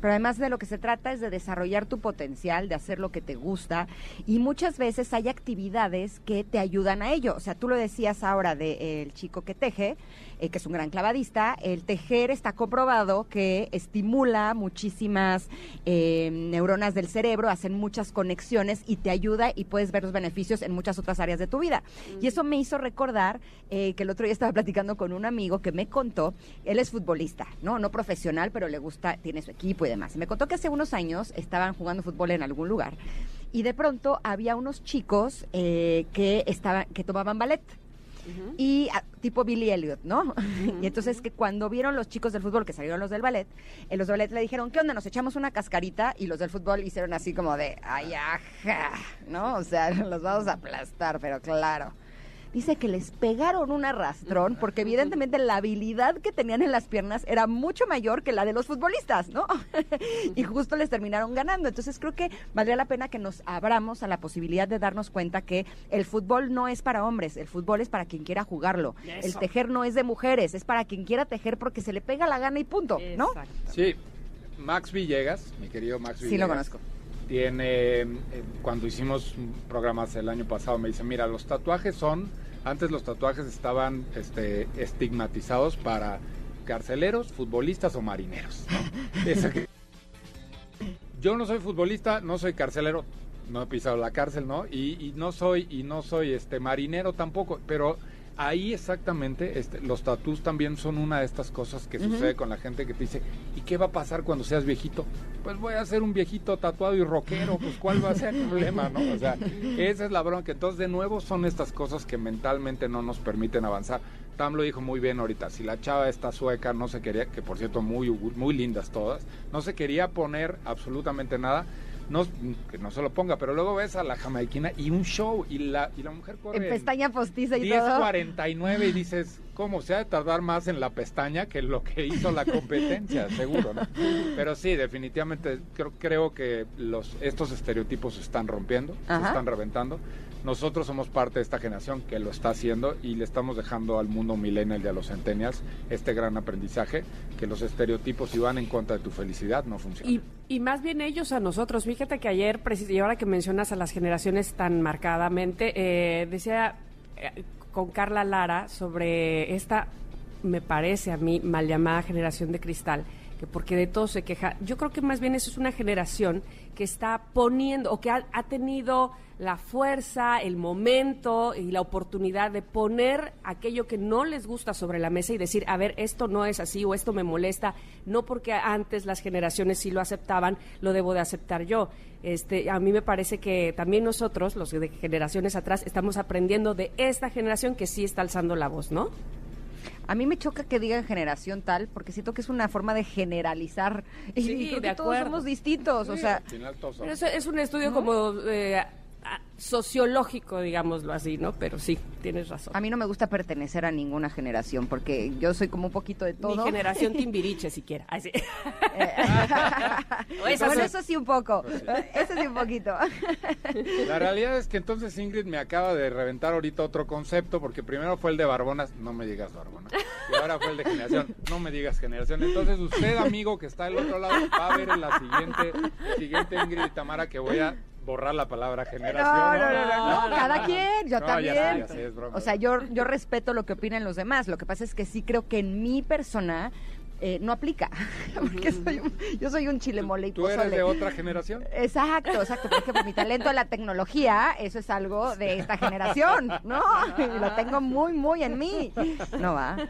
Pero además de lo que se trata es de desarrollar tu potencial, de hacer lo que te gusta y muchas veces hay actividades que te ayudan a ello. O sea, tú lo decías ahora del chico que teje, eh, que es un gran clavadista. El tejer está comprobado que estimula muchísimas eh, neuronas del cerebro, hacen muchas conexiones y te ayuda y puedes ver los beneficios en muchas otras áreas de tu vida. Y eso me hizo recordar eh, que el otro día estaba platicando con un amigo que me contó, él es futbolista, ¿no? No profesional, pero le gusta, tiene su equipo y demás. Me contó que hace unos años estaban jugando fútbol en algún lugar y de pronto había unos chicos que estaban, que tomaban ballet y ah, tipo Billy Elliot, ¿no? y entonces que cuando vieron los chicos del fútbol que salieron los del ballet, eh, los del ballet le dijeron, ¿qué onda? Nos echamos una cascarita y los del fútbol hicieron así como de, ay, ajá, ¿no? O sea, los vamos a aplastar, pero claro. Dice que les pegaron un arrastrón porque evidentemente la habilidad que tenían en las piernas era mucho mayor que la de los futbolistas, ¿no? y justo les terminaron ganando. Entonces creo que valdría la pena que nos abramos a la posibilidad de darnos cuenta que el fútbol no es para hombres, el fútbol es para quien quiera jugarlo. El tejer no es de mujeres, es para quien quiera tejer porque se le pega la gana y punto, ¿no? Exacto. Sí, Max Villegas, mi querido Max Villegas. Sí, lo conozco. Tiene, eh, cuando hicimos programas el año pasado, me dice, mira, los tatuajes son, antes los tatuajes estaban este, estigmatizados para carceleros, futbolistas o marineros. ¿no? Eso que- yo no soy futbolista, no soy carcelero, no he pisado la cárcel, ¿no? Y, y no soy, y no soy este marinero tampoco, pero ahí exactamente este, los tatús también son una de estas cosas que sucede con la gente que te dice, ¿y qué va a pasar cuando seas viejito? Pues voy a ser un viejito tatuado y rockero, pues ¿cuál va a ser el problema, no? O sea, esa es la bronca. Entonces, de nuevo, son estas cosas que mentalmente no nos permiten avanzar. Tam lo dijo muy bien ahorita, si la chava esta sueca no se quería, que por cierto muy, muy lindas todas, no se quería poner absolutamente nada, no, que no se lo ponga, pero luego ves a la jamaiquina y un show y la, y la mujer corre En pestaña postiza y todo. 10.49 y dices, ¿cómo se ha de tardar más en la pestaña que lo que hizo la competencia? Seguro, ¿no? Pero sí, definitivamente creo, creo que los, estos estereotipos se están rompiendo, Ajá. se están reventando. Nosotros somos parte de esta generación que lo está haciendo y le estamos dejando al mundo millennial y a los centennials este gran aprendizaje que los estereotipos si van en contra de tu felicidad no funcionan. Y, más bien ellos a nosotros. Fíjate que ayer, y ahora que mencionas a las generaciones tan marcadamente, eh, decía eh, con Carla Lara sobre esta, me parece a mí, mal llamada generación de cristal, que porque de todo se queja. Yo creo que más bien eso es una generación que está poniendo o que ha, tenido la fuerza, el momento y la oportunidad de poner aquello que no les gusta sobre la mesa y decir, a ver, esto no es así o esto me molesta, no porque antes las generaciones sí lo aceptaban, lo debo de aceptar yo. Este, a mí me parece que también nosotros, los de generaciones atrás, estamos aprendiendo de esta generación que sí está alzando la voz, ¿no? A mí me choca que digan generación tal, porque siento que es una forma de generalizar. Y creo de que todos somos distintos. O sea, Al final todos Pero somos. eso es un estudio como eh, sociológico, digámoslo así, ¿no? Pero sí, tienes razón. a mí no me gusta pertenecer a ninguna generación, porque yo soy como un poquito de todo. Mi generación timbiriche siquiera. Esa bueno, eso sí un poco. Eso sí un poquito. La realidad es que entonces Ingrid me acaba de reventar ahorita otro concepto, porque primero fue el de Barbonas, no me digas Barbonas, y ahora fue el de generación, no me digas generación. Entonces usted, amigo que está del otro lado, va a ver en la siguiente, siguiente Ingrid y Tamara que voy a borrar la palabra generación. No, no, no, no, no, cada quien, yo No, también. ya sé, ya sé, es broma. O sea, yo, yo respeto lo que opinan los demás. Lo que pasa es que sí creo que en mi persona eh, no aplica. Porque soy un- yo soy un chile mole y ¿Tú eres de otra generación? Exacto, exacto. Por ejemplo, mi talento en la tecnología, eso es algo de esta generación, ¿no? Y lo tengo muy, muy en mí. No va.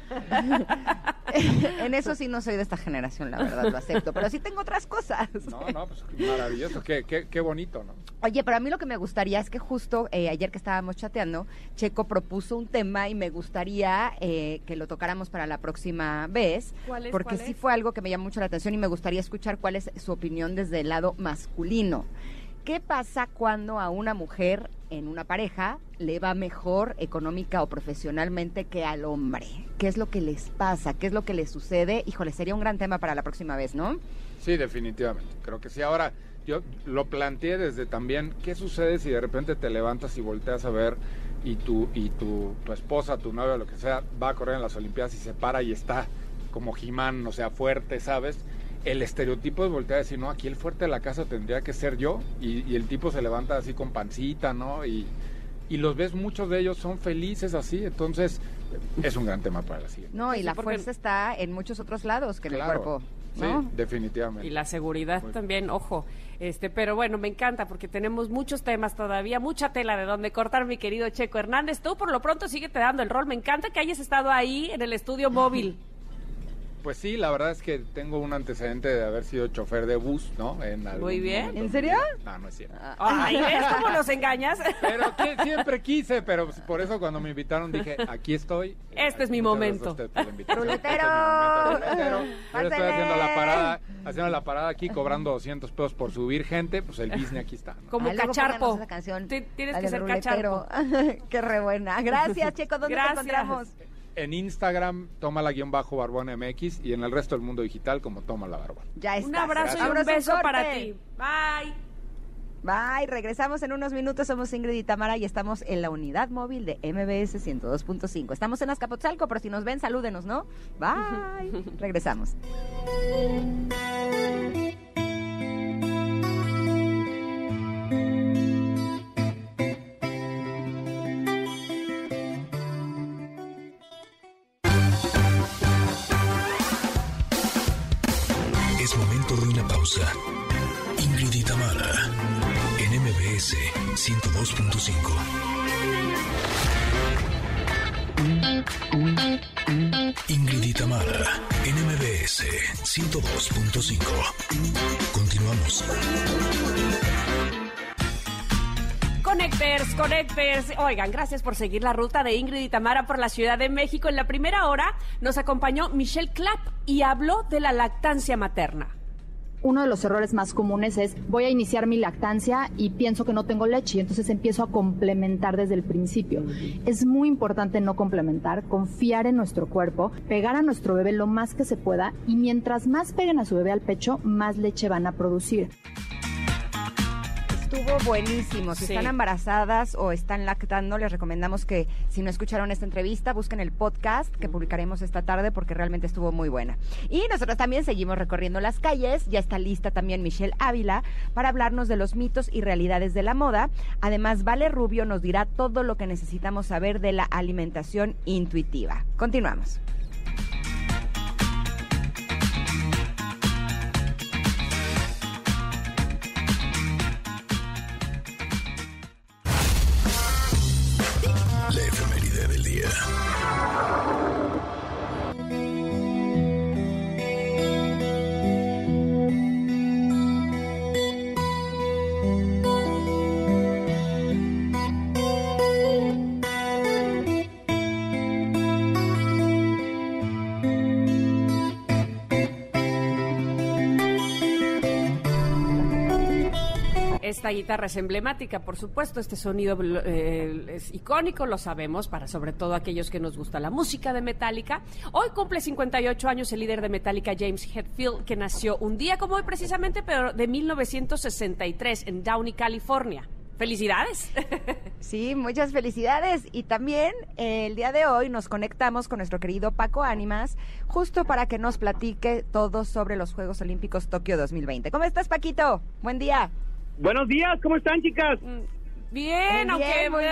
En eso sí no soy de esta generación, la verdad, lo acepto. Pero sí tengo otras cosas. No, no, pues maravilloso, qué, qué, qué bonito, ¿no? Oye, pero a mí lo que me gustaría es que justo eh, ayer que estábamos chateando, Checo propuso un tema y me gustaría eh, que lo tocáramos para la próxima vez. ¿Cuál es, Porque sí fue algo que me llamó mucho la atención y me gustaría escuchar cuál es su opinión desde el lado masculino. ¿Qué pasa cuando a una mujer en una pareja le va mejor económica o profesionalmente que al hombre? ¿Qué es lo que les pasa? ¿Qué es lo que les sucede? Híjole, sería un gran tema para la próxima vez, ¿no? Sí, definitivamente. Creo que sí. Ahora, yo lo planteé desde también, ¿qué sucede si de repente te levantas y volteas a ver y tu, y tu, tu esposa, tu novia, lo que sea, va a correr en las Olimpiadas y se para y está como Jimán, o sea, fuerte, ¿sabes? El estereotipo es voltear a decir, no, aquí el fuerte de la casa tendría que ser yo, y, y el tipo se levanta así con pancita, ¿no? Y, y los ves, muchos de ellos son felices así, entonces es un gran tema para la siguiente. No, y Sí, la porque- fuerza está en muchos otros lados que en el cuerpo, ¿no? Sí, definitivamente. Y la seguridad también, ojo. Este, pero bueno, me encanta porque tenemos muchos temas todavía, mucha tela de donde cortar, mi querido Checo Hernández. Tú por lo pronto sigue te dando el rol. Me encanta que hayas estado ahí en el estudio móvil. Pues sí, la verdad es que tengo un antecedente de haber sido chofer de bus, ¿no? En algún Muy bien. momento ¿En serio? mi vida. No, no es cierto. Ay, ¿ves cómo nos engañas? Pero que siempre quise, pero pues, por eso cuando me invitaron dije, aquí estoy. Este es. Este es mi momento, ruletero. Ahora estoy haciendo la parada, haciendo la parada aquí, cobrando 200 pesos por subir gente, pues el Disney aquí está. ¿no? Como luego cacharpo. esa canción, Ti- Tienes que ser ruletero. cacharpo. Qué re buena. Gracias, Checo. ¿Dónde Gracias. te encontramos? En Instagram, toma la guion bajo Barbón MX y en el resto del mundo digital como toma la Barbón. Ya está. Un abrazo y un beso corte. para ti. Bye. Bye. Regresamos en unos minutos. Somos Ingrid y Tamara y estamos en la unidad móvil de MBS 102.5. Estamos en Azcapotzalco, pero si nos ven, salúdenos, ¿no? Bye. Regresamos. Ingrid y Tamara, en MBS 102.5. Ingrid y Tamara, en MBS 102.5. Continuamos. Connecters, Connecters. Oigan, gracias por seguir la ruta de Ingrid y Tamara por la Ciudad de México. En la primera hora nos acompañó Michelle Clapp y habló de la lactancia materna. Uno de los errores más comunes es voy a iniciar mi lactancia y pienso que no tengo leche y entonces empiezo a complementar desde el principio. Es muy importante no complementar, confiar en nuestro cuerpo, pegar a nuestro bebé lo más que se pueda y mientras más peguen a su bebé al pecho, más leche van a producir. Estuvo buenísimo. Si Sí. están embarazadas o están lactando, les recomendamos que si no escucharon esta entrevista, busquen el podcast que publicaremos esta tarde porque realmente estuvo muy buena. Y nosotros también seguimos recorriendo las calles. Ya está lista también Michelle Ávila para hablarnos de los mitos y realidades de la moda. Además, Vale Rubio nos dirá todo lo que necesitamos saber de la alimentación intuitiva. Continuamos. Esta guitarra es emblemática, por supuesto. Este sonido eh, es icónico, lo sabemos, para sobre todo aquellos que nos gusta la música de Metallica. Hoy cumple 58 años el líder de Metallica, James Hetfield, que nació un día como hoy precisamente, pero de 1963 en Downey, California. ¡Felicidades! Sí, muchas felicidades. Y también el día de hoy nos conectamos con nuestro querido Paco Ánimas, justo para que nos platique todo sobre los Juegos Olímpicos Tokio 2020. ¿Cómo estás, Paquito? Buen día. Buenos días, ¿cómo están, chicas? Bien, Muy aunque bien, muy eh,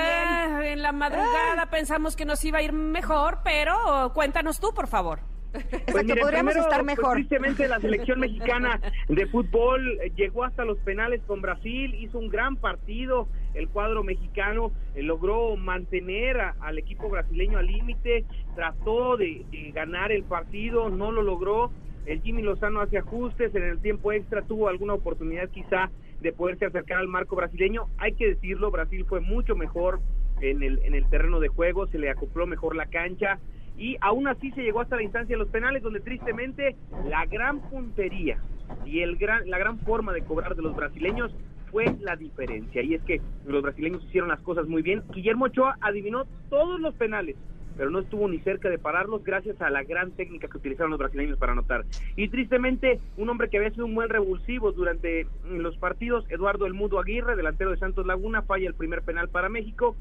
bien. en la madrugada pensamos que nos iba a ir mejor, pero cuéntanos tú, por favor. Exacto, Pues miren, podríamos primero, estar pues, mejor. tristemente, la selección mexicana de fútbol eh, llegó hasta los penales con Brasil, hizo un gran partido. El cuadro mexicano eh, logró mantener a- al equipo brasileño al límite, trató de, de ganar el partido, no lo logró. El Jimmy Lozano hace ajustes, en el tiempo extra tuvo alguna oportunidad quizá de poderse acercar al marco brasileño. Hay que decirlo, Brasil fue mucho mejor en el, en el terreno de juego, se le acopló mejor la cancha y aún así se llegó hasta la instancia de los penales donde tristemente la gran puntería y el gran, la gran forma de cobrar de los brasileños fue la diferencia y es que los brasileños hicieron las cosas muy bien. Guillermo Ochoa adivinó todos los penales pero no estuvo ni cerca de pararlos gracias a la gran técnica que utilizaron los brasileños para anotar. Y tristemente, un hombre que había sido un buen revulsivo durante mm, los partidos, Eduardo El Mudo Aguirre, delantero de Santos Laguna, falla el primer penal para México.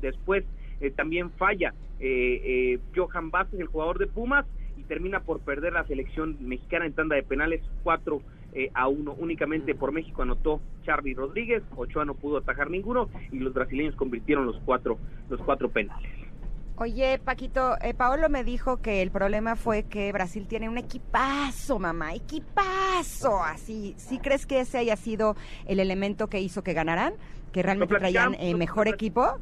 Después eh, también falla eh, eh, Johan Vázquez, el jugador de Pumas, y termina por perder la selección mexicana en tanda de penales 4 eh, a 1. Únicamente por México anotó Charlie Rodríguez, Ochoa no pudo atajar ninguno y los brasileños convirtieron los cuatro, los cuatro penales. Oye, Paquito, eh, Paolo me dijo que el problema fue que Brasil tiene un equipazo, mamá, equipazo. Así, ¿sí crees que ese haya sido el elemento que hizo que ganaran? ¿Que realmente traían eh, mejor equipo?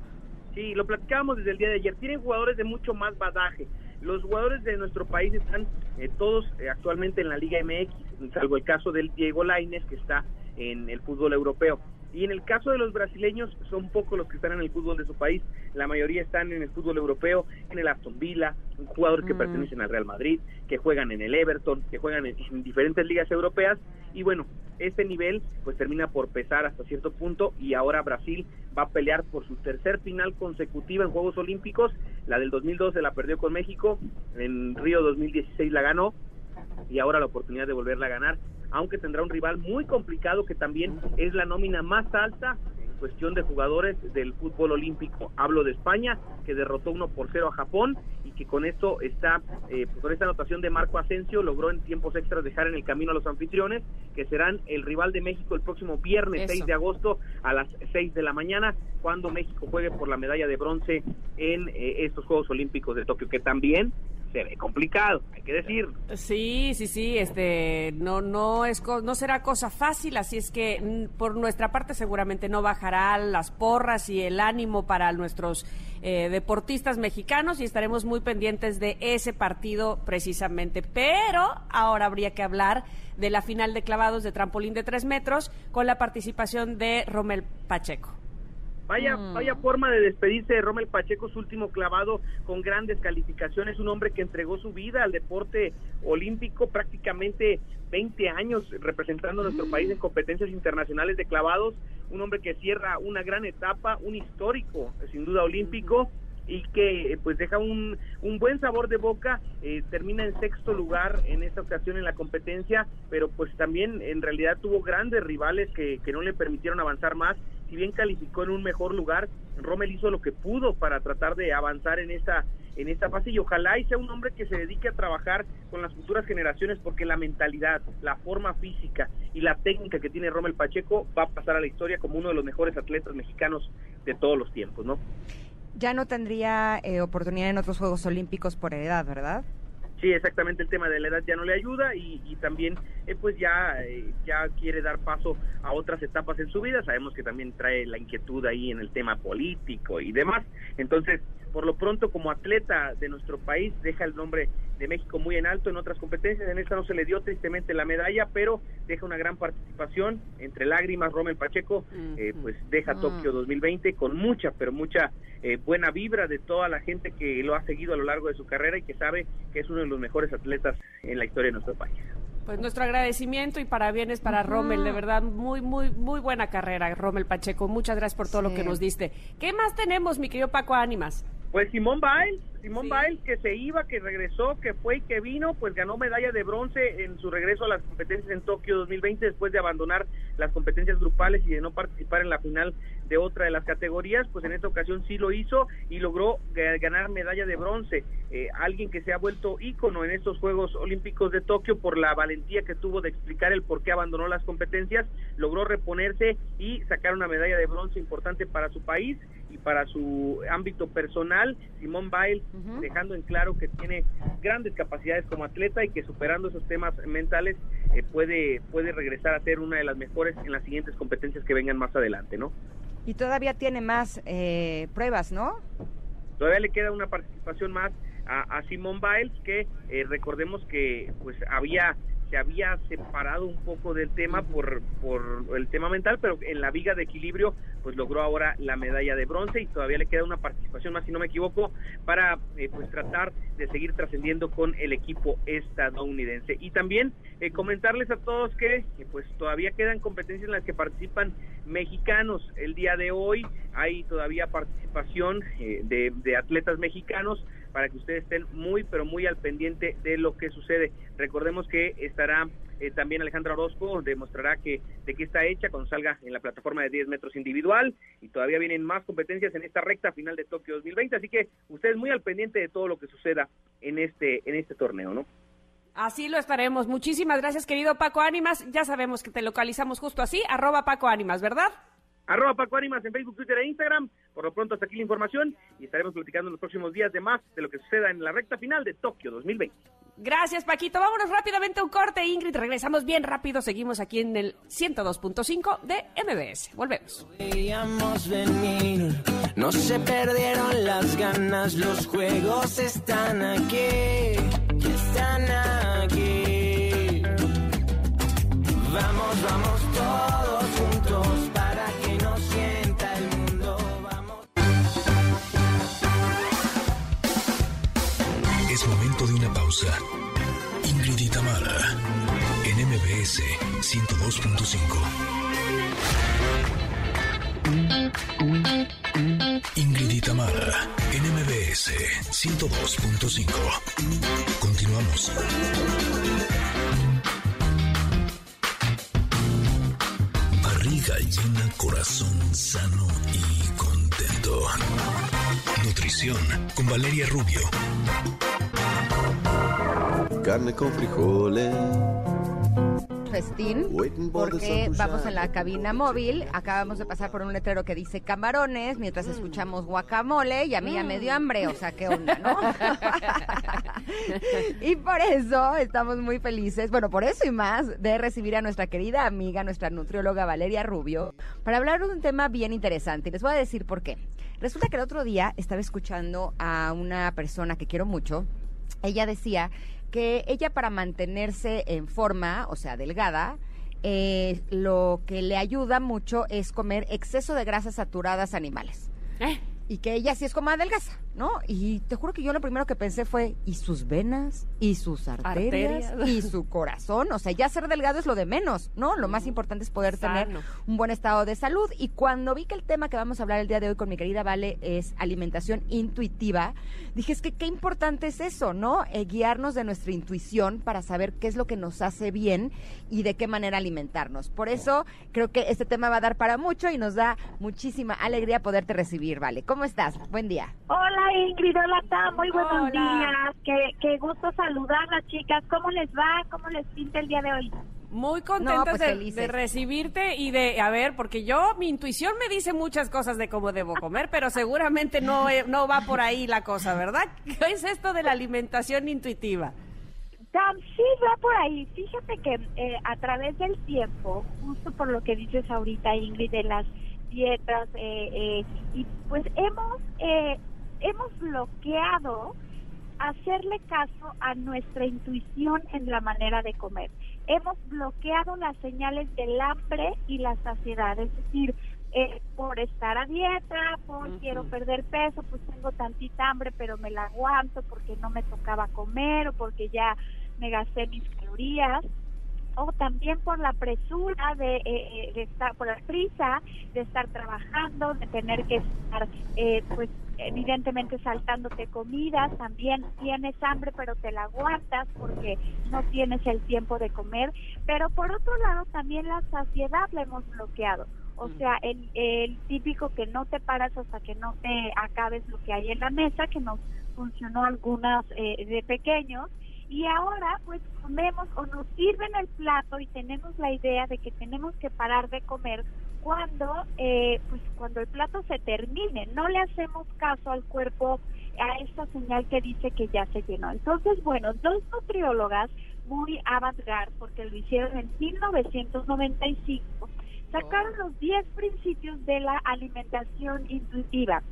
Sí, lo platicábamos desde el día de ayer. Tienen jugadores de mucho más badaje. Los jugadores de nuestro país están eh, todos eh, actualmente en la Liga MX, salvo el caso del Diego Lainez, que está en el fútbol europeo. Y en el caso de los brasileños, son pocos los que están en el fútbol de su país. La mayoría están en el fútbol europeo, en el Aston Villa, jugadores que Mm. pertenecen al Real Madrid, que juegan en el Everton, que juegan en, en diferentes ligas europeas. Y bueno, este nivel pues termina por pesar hasta cierto punto y ahora Brasil va a pelear por su tercer final consecutiva en Juegos Olímpicos. La del 2012 la perdió con México, en Río 2016 la ganó y ahora la oportunidad de volverla a ganar, aunque tendrá un rival muy complicado que también es la nómina más alta en cuestión de jugadores del fútbol olímpico. Hablo de España, que derrotó 1 por 0 a Japón y que con esto está, eh, pues, con esta anotación de Marco Asensio, logró en tiempos extras dejar en el camino a los anfitriones, que serán el rival de México el próximo viernes Eso. 6 de agosto a las 6 de la mañana, cuando México juegue por la medalla de bronce en eh, estos Juegos Olímpicos de Tokio, que también se ve complicado, hay que decirlo. Sí, sí, sí, este, no, no es, no será cosa fácil, así es que mm, por nuestra parte seguramente no bajará las porras y el ánimo para nuestros eh, deportistas mexicanos y estaremos muy pendientes de ese partido precisamente. Pero ahora habría que hablar de la final de clavados de trampolín de tres metros con la participación de Romel Pacheco. Vaya, Mm. vaya forma de despedirse de Rommel Pacheco, su último clavado con grandes calificaciones, un hombre que entregó su vida al deporte olímpico, prácticamente 20 años representando a nuestro país en competencias internacionales de clavados, un hombre que cierra una gran etapa, un histórico, sin duda olímpico, y que eh, pues deja un, un buen sabor de boca, eh, termina en sexto lugar en esta ocasión en la competencia, pero pues también en realidad tuvo grandes rivales que, que no le permitieron avanzar más, si bien calificó en un mejor lugar, Rommel hizo lo que pudo para tratar de avanzar en esta en esta fase y ojalá y sea un hombre que se dedique a trabajar con las futuras generaciones porque la mentalidad, la forma física y la técnica que tiene Rommel Pacheco va a pasar a la historia como uno de los mejores atletas mexicanos de todos los tiempos, ¿no? Ya no tendría eh, oportunidad en otros Juegos Olímpicos por edad, ¿verdad? Sí, exactamente, el tema de la edad ya no le ayuda y, y también eh, pues ya, eh, ya quiere dar paso a otras etapas en su vida. Sabemos que también trae la inquietud ahí en el tema político y demás. Entonces, por lo pronto como atleta de nuestro país deja el nombre de México muy en alto en otras competencias, en esta no se le dio tristemente la medalla, pero deja una gran participación entre lágrimas, Rommel Pacheco, eh, pues deja Mm. Tokio 2020 con mucha, pero mucha eh, buena vibra de toda la gente que lo ha seguido a lo largo de su carrera y que sabe que es uno de los mejores atletas en la historia de nuestro país. Pues nuestro agradecimiento y parabienes para Rommel, de verdad, muy, muy, muy buena carrera, Rommel Pacheco. Muchas gracias por todo lo que nos diste. ¿Qué más tenemos, mi querido Paco Ánimas? Pues Simón Biles, Simón Sí. Biles que se iba, que regresó, que fue y que vino, pues ganó medalla de bronce en su regreso a las competencias en Tokio 2020 después de abandonar las competencias grupales y de no participar en la final de otra de las categorías, pues en esta ocasión sí lo hizo y logró ga- ganar medalla de bronce. Eh, alguien que se ha vuelto ícono en estos Juegos Olímpicos de Tokio por la valentía que tuvo de explicar el por qué abandonó las competencias, logró reponerse y sacar una medalla de bronce importante para su país y para su ámbito personal. Simón Biles dejando en claro que tiene grandes capacidades como atleta y que superando esos temas mentales eh, puede, puede regresar a ser una de las mejores en las siguientes competencias que vengan más adelante, ¿no? Y todavía tiene más eh, pruebas, ¿no? Todavía le queda una participación más a, a Simone Biles que eh, recordemos que pues había se había separado un poco del tema por, por el tema mental, pero en la viga de equilibrio pues logró ahora la medalla de bronce y todavía le queda una participación más, si no me equivoco, para eh, pues tratar de seguir trascendiendo con el equipo estadounidense. Y también eh, comentarles a todos que pues todavía quedan competencias en las que participan mexicanos. El día de hoy hay todavía participación eh, de atletas mexicanos para que ustedes estén muy, pero muy al pendiente de lo que sucede. Recordemos que estará eh, también Alejandra Orozco, demostrará que de qué está hecha cuando salga en la plataforma de 10 metros individual y todavía vienen más competencias en esta recta final de Tokio 2020, así que ustedes muy al pendiente de todo lo que suceda en este, en este torneo, ¿no? Así lo estaremos. Muchísimas gracias, querido Paco Ánimas. Ya sabemos que te localizamos justo así, arroba Paco Ánimas, ¿verdad? Arroba Paco Ánimas en Facebook, Twitter e Instagram. Por lo pronto hasta aquí la información y estaremos platicando en los próximos días de más de lo que suceda en la recta final de Tokio 2020. Gracias, Paquito. Vámonos rápidamente a un corte, Ingrid. Regresamos bien rápido. Seguimos aquí en el 102.5 de MBS. Volvemos. Veíamos venir, no se perdieron las ganas, los juegos están aquí, están aquí. Vamos, vamos pausa. Ingrid en MBS 102.5. Ingrid y Tamara, en MBS 102.5. Continuamos. Barriga llena, corazón sano y contento. Nutrición con Valeria Rubio. Carne con frijoles. festín porque vamos en la cabina móvil. Acabamos de pasar por un letrero que dice camarones mientras Mm. escuchamos guacamole y a mí ya me dio hambre. O sea, ¿qué onda, no? y por eso estamos muy felices, bueno, por eso y más, de recibir a nuestra querida amiga, nuestra nutrióloga Valeria Rubio, para hablar de un tema bien interesante. Y les voy a decir por qué. Resulta que el otro día estaba escuchando a una persona que quiero mucho. Ella decía que ella para mantenerse en forma, o sea, delgada, eh, lo que le ayuda mucho es comer exceso de grasas saturadas animales. ¿Eh? Y que ella sí es como adelgaza, ¿no? Y te juro que yo lo primero que pensé fue, ¿y sus venas? ¿Y sus arterias? Arterias. ¿Y su corazón? O sea, ya ser delgado es lo de menos, ¿no? Lo más importante es poder tener un buen estado de salud. Y cuando vi que el tema que vamos a hablar el día de hoy con mi querida Vale es alimentación intuitiva, dije, es que qué importante es eso, ¿no? Eh, guiarnos de nuestra intuición para saber qué es lo que nos hace bien y de qué manera alimentarnos. Por eso creo que este tema va a dar para mucho y nos da muchísima alegría poderte recibir, Vale. ¿Cómo estás? Buen día. Hola Ingrid, hola Tam, muy buenos Hola. días. Qué, qué gusto saludarlas, chicas. ¿Cómo les va? ¿Cómo les pinta el día de hoy? Muy contentas pues, de, felices. de recibirte y de, a ver, porque yo, mi intuición me dice muchas cosas de cómo debo comer, pero seguramente no, eh, no va por ahí la cosa, ¿verdad? ¿Qué es esto de la alimentación intuitiva? Tam, sí, va por ahí. Fíjate que eh, a través del tiempo, justo por lo que dices ahorita, Ingrid, de las dietas, eh, eh, y pues hemos, eh, hemos bloqueado hacerle caso a nuestra intuición en la manera de comer. Hemos bloqueado las señales del hambre y la saciedad, es decir, eh, por estar a dieta, por quiero perder peso, pues tengo tantita hambre, pero me la aguanto porque no me tocaba comer o porque ya me gasté mis calorías o también por la presura de, eh, eh, de estar, por la prisa de estar trabajando, de tener que estar, eh, pues evidentemente saltándote comidas, también tienes hambre pero te la aguantas porque no tienes el tiempo de comer, pero por otro lado también la saciedad la hemos bloqueado. O sea, el, el típico que no te paras hasta que no te acabes lo que hay en la mesa, que nos funcionó algunas eh, de pequeños, y ahora pues comemos o nos sirven el plato y tenemos la idea de que tenemos que parar de comer cuando eh, pues cuando el plato se termine. No le hacemos caso al cuerpo a esta señal que dice que ya se llenó. Entonces bueno dos nutriólogas muy avant-garde porque lo hicieron en 1995 sacaron los 10 principios de la alimentación intuitiva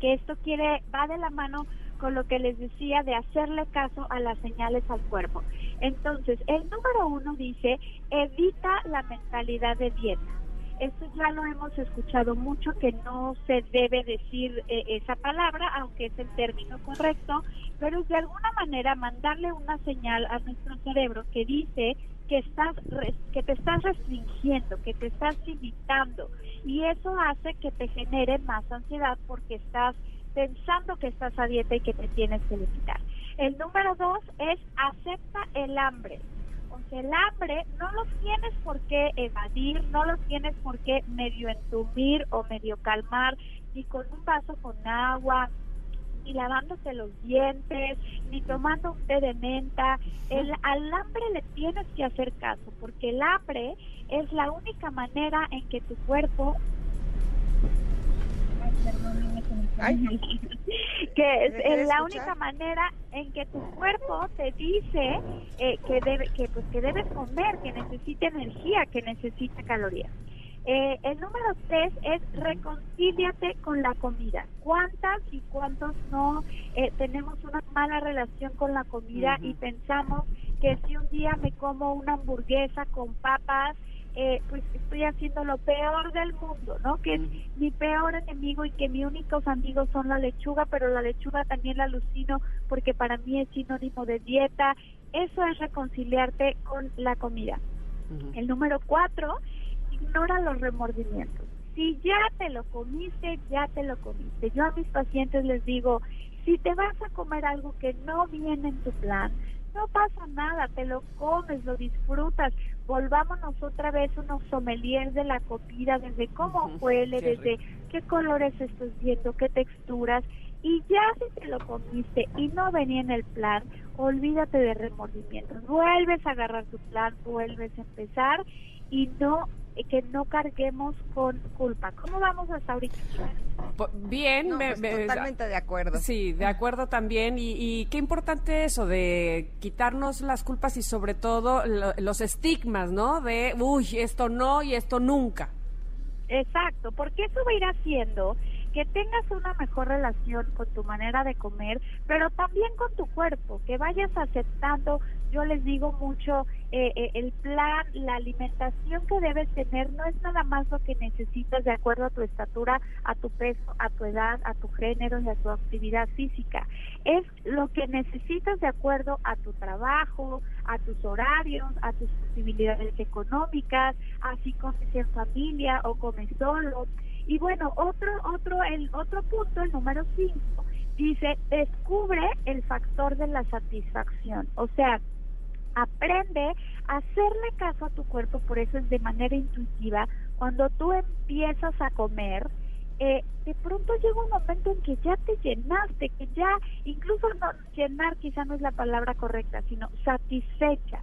que esto quiere va de la mano con lo que les decía de hacerle caso a las señales al cuerpo. Entonces, el número uno dice, evita la mentalidad de dieta. Esto ya lo hemos escuchado mucho, que no se debe decir eh, esa palabra, aunque es el término correcto, pero es de alguna manera mandarle una señal a nuestro cerebro que dice que estás que te estás restringiendo, que te estás limitando y eso hace que te genere más ansiedad porque estás pensando que estás a dieta y que te tienes que limitar. El número dos es acepta el hambre. O sea, el hambre no lo tienes por qué evadir, no lo tienes por qué medio entumir o medio calmar, ni con un vaso con agua, ni lavándote los dientes, ni tomando un té de menta. El, al hambre le tienes que hacer caso, porque el hambre es la única manera en que tu cuerpo... Ay, que es ¿Me quieres eh, la escuchar? única manera en que tu cuerpo te dice eh, que debe que pues que debes comer que necesita energía que necesita calorías Eh, el número tres es reconcíliate con la comida. ¿Cuántas y cuántos no eh, tenemos una mala relación con la comida y pensamos que si un día me como una hamburguesa con papas, eh, pues estoy haciendo lo peor del mundo, ¿no? Que es mi peor enemigo y que mis únicos amigos son la lechuga, pero la lechuga también la alucino porque para mí es sinónimo de dieta. Eso es reconciliarte con la comida. El número cuatro, ignora los remordimientos. Si ya te lo comiste, ya te lo comiste. Yo a mis pacientes les digo, si te vas a comer algo que no viene en tu plan, no pasa nada, te lo comes, lo disfrutas. Volvámonos otra vez unos sommeliers de la comida, desde cómo huele, qué desde qué colores estás viendo, qué texturas. Y ya si te lo comiste y no venía en el plan, olvídate de remordimientos. Vuelves a agarrar tu plan, vuelves a empezar y no que no carguemos con culpa. ¿Cómo vamos hasta ahorita? Bien, No, me- pues, me- totalmente de acuerdo. Sí, de acuerdo también. Y, y qué importante eso de quitarnos las culpas y sobre todo lo- los estigmas, ¿no? De, uy, esto no y esto nunca. Exacto, porque eso va a ir haciendo que tengas una mejor relación con tu manera de comer, pero también con tu cuerpo, que vayas aceptando, yo les digo mucho, eh, eh, el plan, la alimentación que debes tener no es nada más lo que necesitas de acuerdo a tu estatura, a tu peso, a tu edad, a tu género y a tu actividad física. Es lo que necesitas de acuerdo a tu trabajo, a tus horarios, a tus posibilidades económicas, así comes en familia o comes solo. Y bueno, otro, otro, el otro punto, el número 5, dice, descubre el factor de la satisfacción. O sea, aprende a hacerle caso a tu cuerpo, por eso es de manera intuitiva. Cuando tú empiezas a comer, eh, de pronto llega un momento en que ya te llenaste, que ya, incluso no, llenar quizá no es la palabra correcta, sino satisfecha.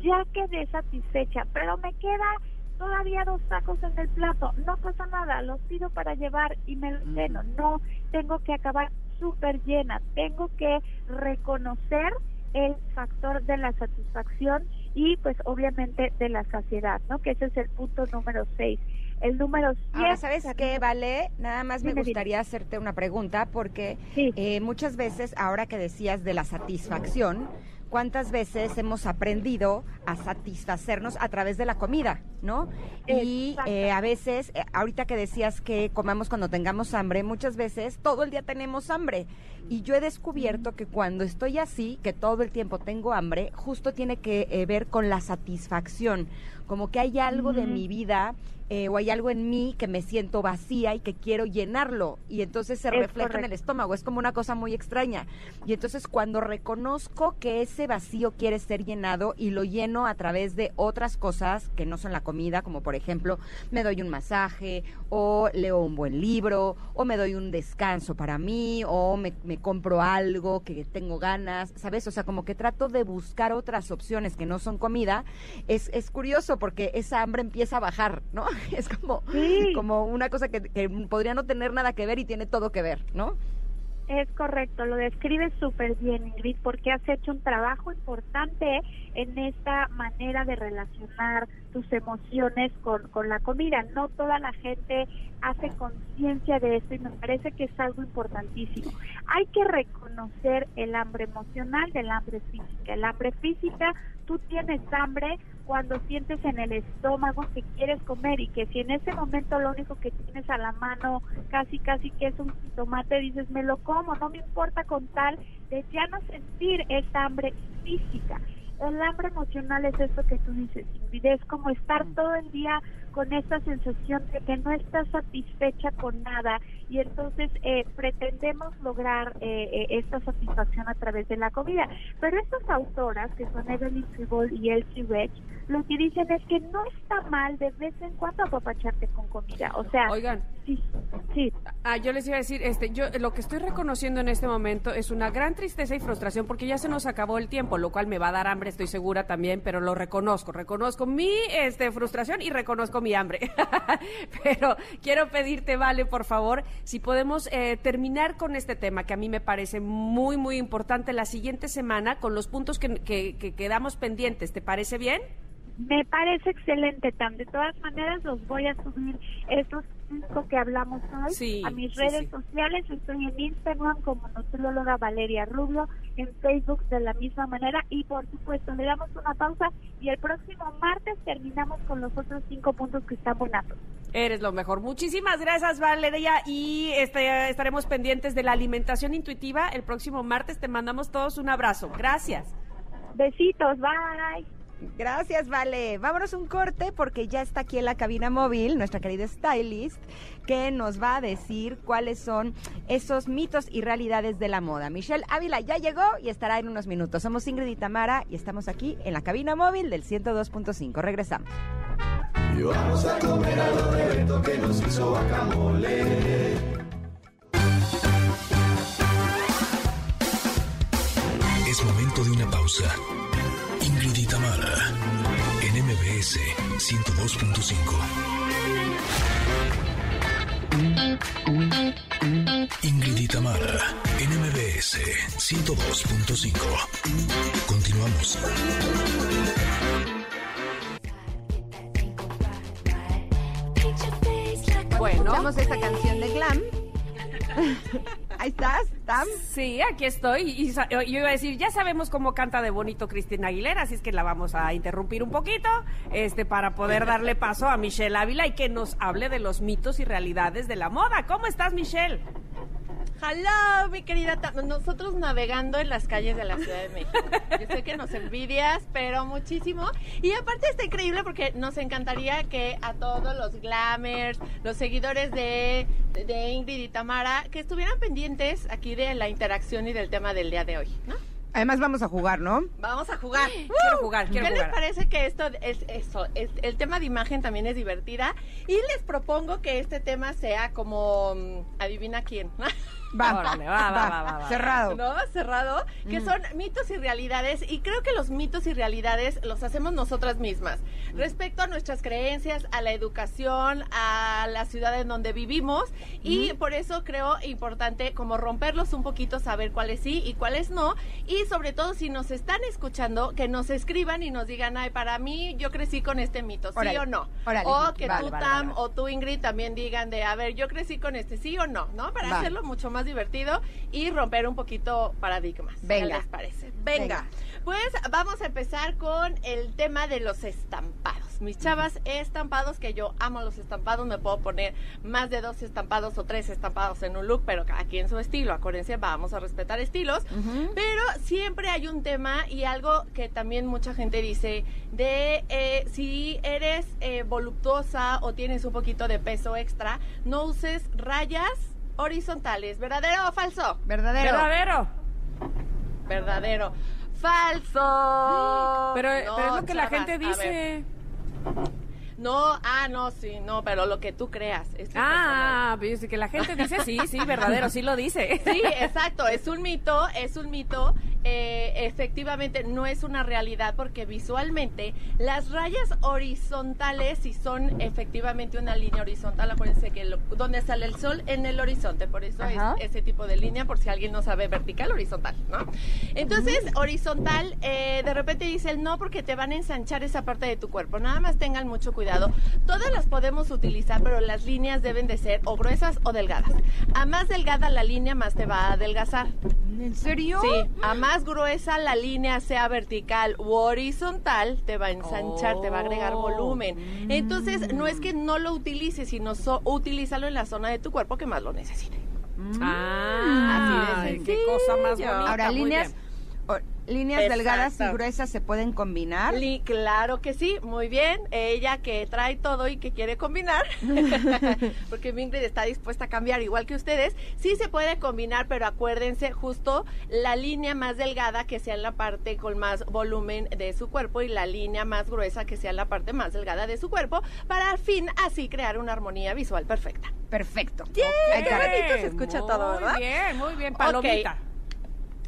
Ya quedé satisfecha, pero me queda todavía dos tacos en el plato, no pasa nada, los pido para llevar y me los lleno, no tengo que acabar súper llena, tengo que reconocer el factor de la satisfacción y pues obviamente de la saciedad, ¿no? Que ese es el punto número seis. El número siete... Ahora, ¿sabes qué, Vale? Nada más me gustaría hacerte una pregunta porque eh, muchas veces, ahora que decías de la satisfacción, cuántas veces hemos aprendido a satisfacernos a través de la comida, ¿no? Y eh, a veces, eh, ahorita que decías que comamos cuando tengamos hambre, muchas veces todo el día tenemos hambre. Y yo he descubierto que cuando estoy así, que todo el tiempo tengo hambre, justo tiene que eh, ver con la satisfacción, como que hay algo de mi vida eh, o hay algo en mí que me siento vacía y que quiero llenarlo y entonces se refleja en el estómago, es como una cosa muy extraña. Y entonces cuando reconozco que ese vacío quiere ser llenado y lo lleno a través de otras cosas que no son la comida, como por ejemplo me doy un masaje o leo un buen libro o me doy un descanso para mí o me, me compro algo que tengo ganas, ¿sabes? O sea, como que trato de buscar otras opciones que no son comida. Es, es curioso porque esa hambre empieza a bajar, ¿no? Es como, como una cosa que, que podría no tener nada que ver y tiene todo que ver, ¿no? Es correcto, lo describes súper bien, Ingrid, porque has hecho un trabajo importante en esta manera de relacionar tus emociones con, con la comida. No toda la gente hace conciencia de esto y me parece que es algo importantísimo. Hay que reconocer el hambre emocional del hambre física. El hambre física, tú tienes hambre cuando sientes en el estómago que quieres comer y que si en ese momento lo único que tienes a la mano casi casi que es un tomate dices me lo como no me importa con tal de ya no sentir esa hambre física el hambre emocional es eso que tú dices es como estar todo el día con esta sensación de que no estás satisfecha con nada y entonces eh, pretendemos lograr eh, eh, esta satisfacción a través de la comida. Pero estas autoras, que son Evelyn Tribol y Elsie Rech, lo que dicen es que no está mal de vez en cuando apapacharte con comida. O sea, Oigan. sí, sí. Ah, yo les iba a decir, este, yo lo que estoy reconociendo en este momento es una gran tristeza y frustración porque ya se nos acabó el tiempo, lo cual me va a dar hambre, estoy segura también, pero lo reconozco, reconozco mi este frustración y reconozco mi hambre. pero quiero pedirte, Vale, por favor, si podemos eh, terminar con este tema que a mí me parece muy, muy importante la siguiente semana con los puntos que, que, que quedamos pendientes. ¿Te parece bien? Me parece excelente, Tam. De todas maneras, los voy a subir estos cinco que hablamos hoy Sí, a mis sí, redes sí. sociales. Estoy en Instagram como nutrióloga Valeria Rubio, en Facebook de la misma manera. Y por supuesto, le damos una pausa y el próximo martes terminamos con los otros cinco puntos que están bonazos. Eres lo mejor. Muchísimas gracias, Valeria. Y este, estaremos pendientes de la alimentación intuitiva. El próximo martes te mandamos todos un abrazo. Gracias. Besitos, bye. Gracias, Vale. Vámonos un corte porque ya está aquí en la cabina móvil nuestra querida stylist que nos va a decir cuáles son esos mitos y realidades de la moda. Michelle Ávila ya llegó y estará en unos minutos. Somos Ingrid y Tamara y estamos aquí en la cabina móvil del 102.5. Regresamos. Y vamos a comer Beto que nos hizo guacamole. Es momento de una pausa. MBS 102.5. Ingrid y Tamara, en MBS 102.5. Continuamos. Bueno, escuchamos esta canción de Glam Ahí estás, Tam. Sí, aquí estoy. Y yo iba a decir, ya sabemos cómo canta de bonito Cristina Aguilera, así es que la vamos a interrumpir un poquito, este, para poder darle paso a Michelle Ávila y que nos hable de los mitos y realidades de la moda. ¿Cómo estás, Michelle? Hello, mi querida. Nosotros navegando en las calles de la Ciudad de México. Yo sé que nos envidias, pero muchísimo. Y aparte está increíble porque nos encantaría que a todos los glamers, los seguidores de, de Ingrid y Tamara, que estuvieran pendientes aquí de la interacción y del tema del día de hoy, ¿no? Además vamos a jugar, ¿no? Vamos a jugar. Quiero jugar, quiero ¿Qué jugar. les parece que esto es eso? es- el tema de imagen también es divertida y les propongo que este tema sea como mm, adivina quién. Va, Órale, va, va, va, va, va. Cerrado. ¿no? Cerrado, que son mitos y realidades y creo que los mitos y realidades los hacemos nosotras mismas respecto a nuestras creencias, a la educación, a la ciudad en donde vivimos y por eso creo importante como romperlos un poquito, saber cuáles sí y cuáles no y sobre todo si nos están escuchando que nos escriban y nos digan, ay, para mí yo crecí con este mito, sí Órale, o no. órale. O que Vale, tú, vale, Tam, vale. o tú, Ingrid, también digan de, a ver, yo crecí con este, sí o no, ¿no? Para Va. hacerlo mucho más divertido y romper un poquito paradigmas. Venga. ¿Qué les parece? Venga. Venga. Pues vamos a empezar con el tema de los estampados. Mis chavas, estampados, que yo amo los estampados, me puedo poner más de dos estampados o tres estampados en un look, pero cada quien su estilo. Acuérdense, vamos a respetar estilos. Pero siempre hay un tema y algo que también mucha gente dice de eh, si eres eh, voluptuosa o tienes un poquito de peso extra, no uses rayas horizontales. ¿Verdadero o falso? Verdadero. Verdadero. Verdadero. Falso. Pero, No, pero es lo que la gente dice. No, ah, no, sí, no, pero lo que tú creas. es. Ah, pues que la gente dice sí, sí, verdadero, sí lo dice. Sí, exacto, es un mito, es un mito, eh, efectivamente no es una realidad porque visualmente las rayas horizontales si son efectivamente una línea horizontal, acuérdense que lo- donde sale el sol en el horizonte, por eso Ajá. es ese tipo de línea, por si alguien no sabe vertical, horizontal, ¿no? Entonces, horizontal, eh, de repente dicen no porque te van a ensanchar esa parte de tu cuerpo, nada más tengan mucho cuidado. Todas las podemos utilizar, pero las líneas deben de ser o gruesas o delgadas. A más delgada la línea, más te va a adelgazar. ¿En serio? Sí, a más gruesa la línea sea vertical u horizontal, te va a ensanchar, te va a agregar Oh. volumen. Entonces, no es que no lo utilices, sino so- utilízalo en la zona de tu cuerpo que más lo necesite. Ah, Así de qué cosa más bonita. Ahora, muy líneas, bien. Líneas Exacto. delgadas y gruesas se pueden combinar. Li- claro que sí, muy bien. Ella que trae todo y que quiere combinar, porque Ingrid está dispuesta a cambiar igual que ustedes, sí se puede combinar, pero acuérdense justo la línea más delgada que sea en la parte con más volumen de su cuerpo y la línea más gruesa que sea en la parte más delgada de su cuerpo, para al fin así crear una armonía visual perfecta. Perfecto. Ay, qué bonito se escucha todo, ¿verdad? Muy bien, muy bien, palomita.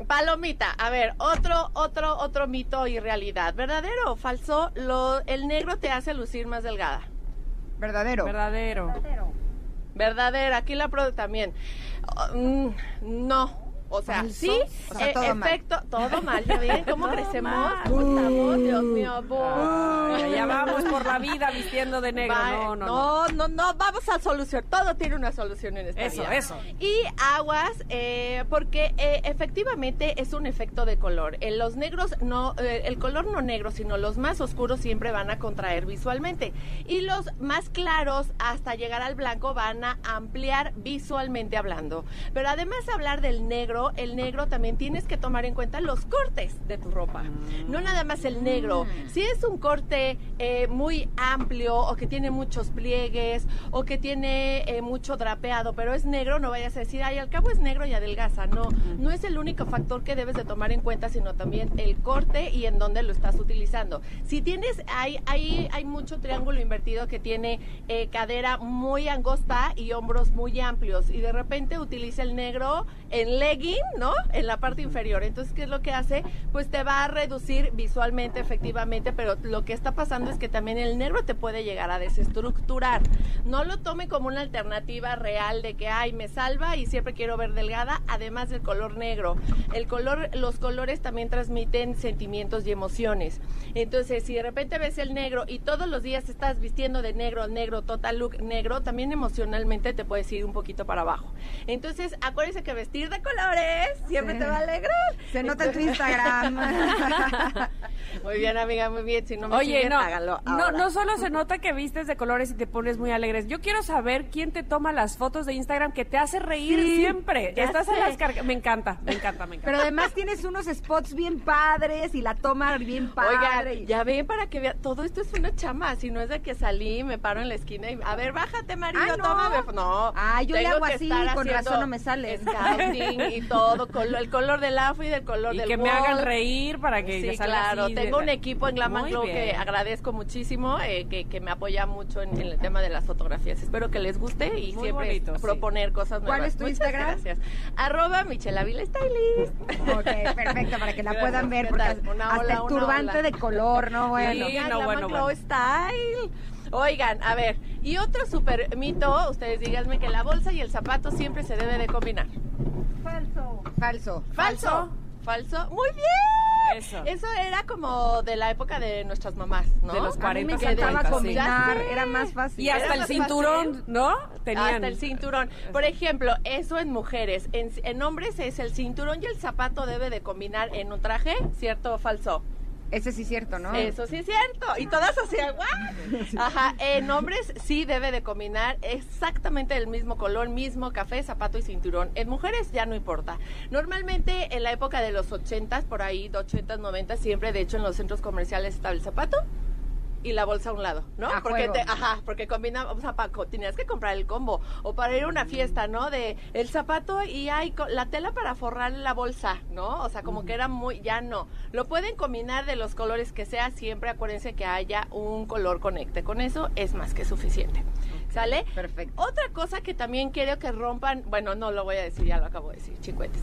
Palomita, a ver, otro, otro, otro mito y realidad. ¿Verdadero o falso? Lo, el negro te hace lucir más delgada. Verdadero. Verdadero. Verdadera, aquí la pro también. Oh, mm, no. O sea, ¿Falso? sí, O sea, eh, todo mal. efecto, todo mal, ¿ya ven cómo Todo crecemos? mal. ¿Cómo estamos? Dios mío. Ay, ya vamos por la vida vistiendo de negro. Va- No, no, no. no, no, no, vamos a solución. Todo tiene una solución en esta Eso, vida. eso. Y aguas, eh, porque eh, efectivamente es un efecto de color. En los negros, no, eh, el color no negro, sino los más oscuros siempre van a contraer visualmente. Y los más claros, hasta llegar al blanco, van a ampliar visualmente hablando. Pero además hablar del negro, el negro también tienes que tomar en cuenta los cortes de tu ropa. No nada más el negro. Si es un corte eh, muy amplio o que tiene muchos pliegues o que tiene eh, mucho drapeado, pero es negro, no vayas a decir, ay, al cabo es negro y adelgaza. No, no es el único factor que debes de tomar en cuenta, sino también el corte y en dónde lo estás utilizando. Si tienes, hay, hay, hay mucho triángulo invertido que tiene eh, cadera muy angosta y hombros muy amplios y de repente utiliza el negro en leggings ¿no? En la parte inferior. Entonces, ¿qué es lo que hace? Pues te va a reducir visualmente, efectivamente, pero lo que está pasando es que también el negro te puede llegar a desestructurar. No lo tome como una alternativa real de que, ay, me salva y siempre quiero ver delgada, además del color negro. El color, los colores también transmiten sentimientos y emociones. Entonces, si de repente ves el negro y todos los días estás vistiendo de negro, negro, total look negro, también emocionalmente te puedes ir un poquito para abajo. Entonces, acuérdense que vestir de colores siempre Sí. te va a alegrar. Se nota en tu Instagram. muy bien, amiga, muy bien. Si no me Oye, siguen, no, háganlo no, ahora. no solo se nota que vistes de colores y te pones muy alegres. Yo quiero saber quién te toma las fotos de Instagram que te hace reír Sí, siempre. ya Estás en las carga- Me encanta, me encanta, me encanta. Pero además tienes unos spots bien padres y la toma bien padre. Oigan, ya ven para que vean, todo esto es una chama, si no es de que salí, me paro en la esquina y, a ver, bájate, marido, Ah, no. tómame. No, Ah, yo le hago así, con haciendo razón no me sale. Scouting y todo, el color del outfit, el color Y del que me wall. hagan reír para que Sí, claro. así de Tengo la- un equipo en Glam Glow bien. que agradezco muchísimo, eh, que, que me apoya mucho en, en el tema de las fotografías. Espero que les guste y Muy siempre bonito, sí. proponer cosas nuevas. ¿Cuál es tu Muchas Instagram? Gracias. Arroba Michelle Avila Stylist. Ok, perfecto, para que la Gracias, puedan ver, ¿qué porque? Una hasta ola, el una turbante ola. de color, ¿no? Bueno. Sí, no, Glam bueno, bueno. Style. Oigan, a ver, y otro super mito, ustedes díganme que la bolsa y el zapato siempre se debe de combinar. Falso. Falso. Falso. Falso. Muy bien. Eso. Eso era como de la época de nuestras mamás, ¿no? De los A mí me 40, encantaba 50, sí. combinar, era más fácil. Y hasta el cinturón, fácil. ¿no? Tenían. Hasta el cinturón. Por ejemplo, eso en mujeres. En, en hombres es el cinturón y el zapato debe de combinar en un traje, ¿cierto o falso? Ese sí es cierto, ¿no? Eso sí es cierto. Y todas así, ¿what? Ajá. En hombres sí debe de combinar exactamente el mismo color, mismo café, zapato y cinturón. En mujeres ya no importa. Normalmente en la época de los 80s, por ahí, de 80s, 90 siempre, de hecho, en los centros comerciales estaba el zapato y la bolsa a un lado, ¿no? A porque te, ajá, porque combina, o sea, pa- co- tenías que comprar el combo o para ir a una fiesta, ¿no? De el zapato y hay la tela para forrar la bolsa, ¿no? O sea, como que era muy ya no. Lo pueden combinar de los colores que sea, siempre acuérdense que haya un color conecte. Con eso es más que suficiente. ¿Sale? Perfecto. Otra cosa que también quiero que rompan, bueno, no lo voy a decir, ya lo acabo de decir, chincuetes.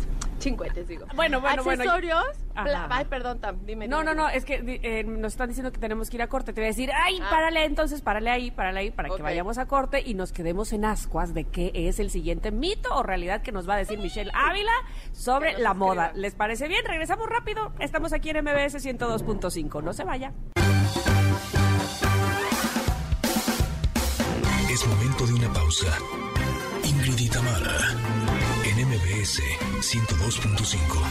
Chincuetes, digo. Bueno, bueno, bueno, Accesorios. Ay, perdón, Tam, dime. No, dime, no, no, es que eh, nos están diciendo que tenemos que ir a corte. Te voy a decir, ay, Ah. párale entonces, párale ahí, párale ahí, para que vayamos a corte y nos quedemos en ascuas de qué es el siguiente mito o realidad que nos va a decir Michelle Ávila sobre la moda. escriba. ¿Les parece bien? Regresamos rápido. Estamos aquí en MBS 102.5. No se vaya. Es momento de una pausa. Ingrid y Tamara, en MBS 102.5.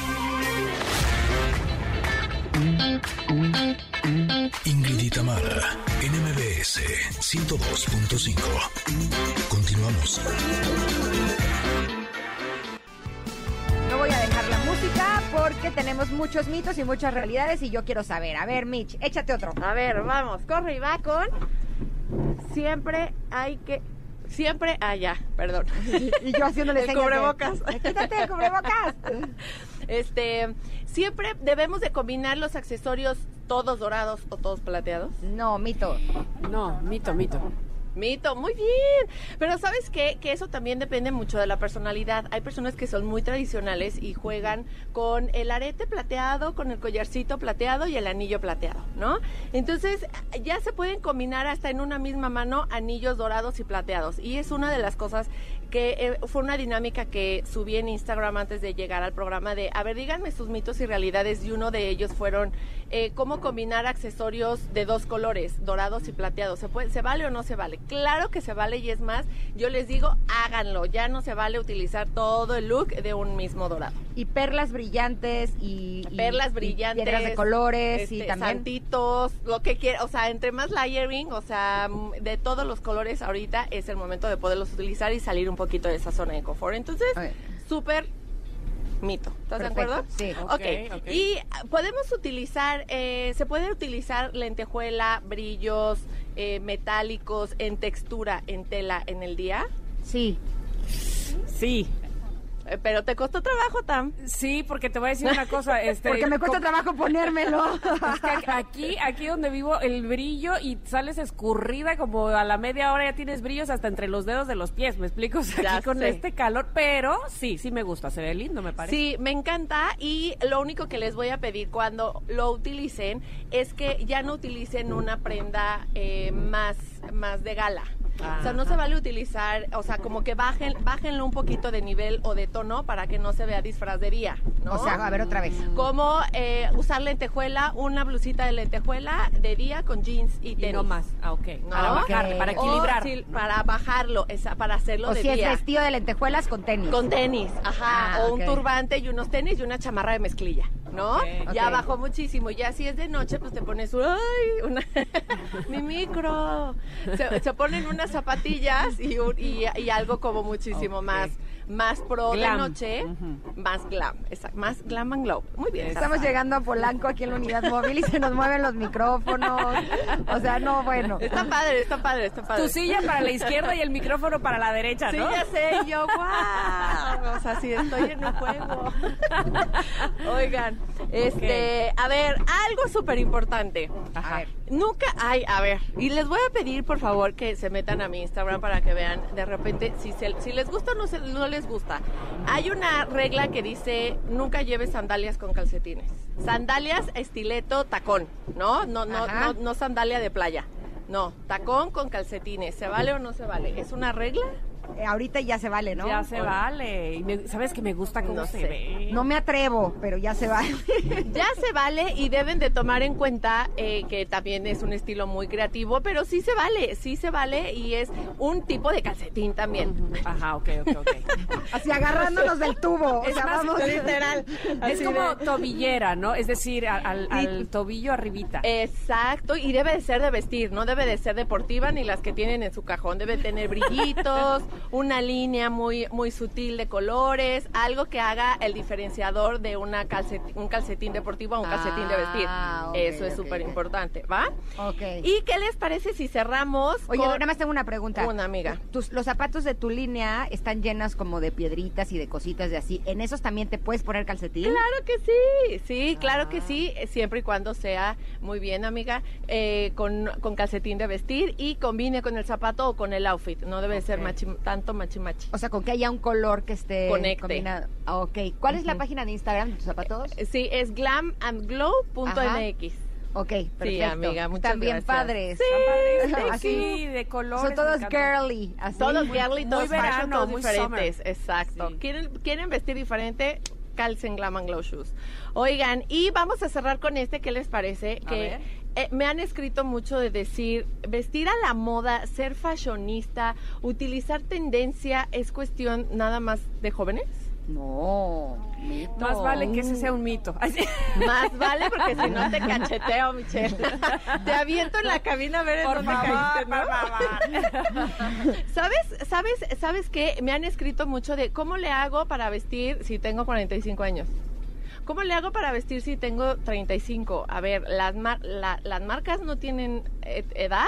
Ingrid y Tamara, en MBS 102.5. Continuamos. No voy a dejar la música porque tenemos muchos mitos y muchas realidades y yo quiero saber. A ver, Mitch, échate otro. A ver, vamos, corre y va con. Siempre hay que. Siempre. Ah, ya, perdón. Y yo haciéndole El de- cubrebocas. Quítate el cubrebocas. Este. Siempre debemos de combinar los accesorios todos dorados o todos plateados. No, mito. No, mito, mito. Mito, muy bien. Pero ¿sabes qué? Que eso también depende mucho de la personalidad. Hay personas que son muy tradicionales y juegan con el arete plateado, con el collarcito plateado y el anillo plateado, ¿no? Entonces ya se pueden combinar hasta en una misma mano anillos dorados y plateados. Y es una de las cosas que eh, fue una dinámica que subí en Instagram antes de llegar al programa de, a ver, díganme sus mitos y realidades y uno de ellos fueron eh, cómo combinar accesorios de dos colores, dorados y plateados. ¿Se, puede, ¿Se vale o no se vale? Claro que se vale y es más, yo les digo, háganlo, ya no se vale utilizar todo el look de un mismo dorado. Y perlas brillantes y... y- Perlas y brillantes. piedras de colores y este, también... Santitos, lo que quiera, o sea, entre más layering, o sea, mm, de todos los colores ahorita es el momento de poderlos utilizar y salir un poquito de esa zona de confort. Entonces, súper mito. ¿Estás de acuerdo? sí. Ok. Ok, ok. Y podemos utilizar, eh, se puede utilizar lentejuela, brillos eh, metálicos en textura, en tela en el día. Sí. Sí. Eh, Pero te costó trabajo, Tam. Sí, porque te voy a decir una cosa. Este, Porque me cuesta trabajo ponérmelo. Es que aquí, aquí donde vivo, el brillo y sales escurrida como a la media hora ya tienes brillos hasta entre los dedos de los pies, ¿me explico? O sea, Ya aquí con sé. este calor, pero sí, sí me gusta, se ve lindo, me parece. Sí, me encanta y lo único que les voy a pedir cuando lo utilicen es que ya no utilicen una prenda eh, más, más de gala. O sea, no se vale utilizar, o sea, como que bajen, bájenlo un poquito de nivel o de tono para que no se vea disfrazería, ¿no? O sea, a ver otra vez. Como eh, usar lentejuela, una blusita de lentejuela de día con jeans y Y tenis. no más. Ah, ok. ¿no? Para bajar, para O, equilibrar. sí, para bajarlo, esa- para hacerlo O de si es día. vestido de lentejuelas con tenis. Con tenis, ajá, Ah, o un turbante y unos tenis y una chamarra de mezclilla, ¿no? Ya bajó muchísimo. Ya si es de noche, pues te pones, ¡ay! Una, mi micro. Se, se ponen unas zapatillas y, un- y, y algo como muchísimo más, más pro Glam. de noche, más glam, exacto, más glam and glow. Muy bien. Estamos llegando a Polanco aquí en la unidad móvil y se nos mueven los micrófonos. O sea, no, bueno. Está padre, está padre, está padre. Tu silla para la izquierda y el micrófono para la derecha, Sí, ¿no? ya sé, yo, wow. O sea, sí, estoy en un juego. Oigan, este, a ver, algo súper importante. Ajá. Nunca hay, a ver, y les voy a pedir por favor que se metan a mi Instagram para que vean de repente si, se- si les gusta o no, se- no les gusta. Hay una regla que dice nunca lleves sandalias con calcetines. Sandalias, estileto, tacón, ¿no? No, no, no, no sandalia de playa. No, tacón con calcetines. ¿Se vale o no se vale? ¿Es una regla? Eh, ahorita ya se vale, ¿no? Ya se vale. Y me- ¿Sabes que me gusta cómo No se sé. ve? No me atrevo, pero ya se vale. Ya se vale y deben de tomar en cuenta eh, que también es un estilo muy creativo, pero sí se vale, sí se vale y es un tipo de calcetín también. Ajá, ok, ok, ok. Así agarrándonos del tubo. O Es sea, más, vamos. Literal. Es como de- tobillera, ¿no? Es decir, a- al, al tobillo arribita. Exacto, y debe de ser de vestir, no debe de ser deportiva ni las que tienen en su cajón, debe tener brillitos, una línea muy muy sutil de colores, algo que haga el diferenciador de una un calcetín deportivo a un calcetín de vestir. Ah, Eso es ok, súper importante, ¿va? Ok. ¿Y qué les parece si cerramos Oye, con- nada más tengo una pregunta. Una amiga. Tus, los zapatos de tu línea están llenas como de piedritas y de cositas de así. ¿En esos también te puedes poner calcetín? Claro que sí, sí, claro Ah. que sí, eh, siempre y cuando sea muy bien, amiga, eh, con, con calcetín de vestir y combine con el zapato o con el outfit. No debe ser machi- tanto machi machi. O sea, con que haya un color que esté Conecte. combinado. Ah, ok. ¿Cuál es la página de Instagram de tus zapatos? Eh, Sí, es glamandglow.mx. Ok, perfecto. amiga, muchas gracias. padres. Sí, Están Así. Sí, de colores. Son todos girly. Así. Todos Muy- girly, muy todos fashion, verano, todos muy diferentes. summer. Exacto. Sí. ¿Quieren, ¿Quieren vestir diferente? Calcen Glam and Glow Shoes. Oigan, y vamos a cerrar con este, ¿qué les parece? A que ver. Eh, me han escrito mucho de decir, vestir a la moda, ser fashionista, utilizar tendencia, ¿es cuestión nada más de jóvenes? No, mito. Más vale que ese sea un mito. Más vale porque si no te cacheteo, Michelle. Te aviento en la cabina a ver Por dónde favor, caíste, ¿no? por favor. ¿Sabes, sabes, sabes qué? Me han escrito mucho de cómo le hago para vestir si tengo 45 años. ¿Cómo le hago para vestir si tengo 35? A ver, las, mar- la- las marcas no tienen eh, edad.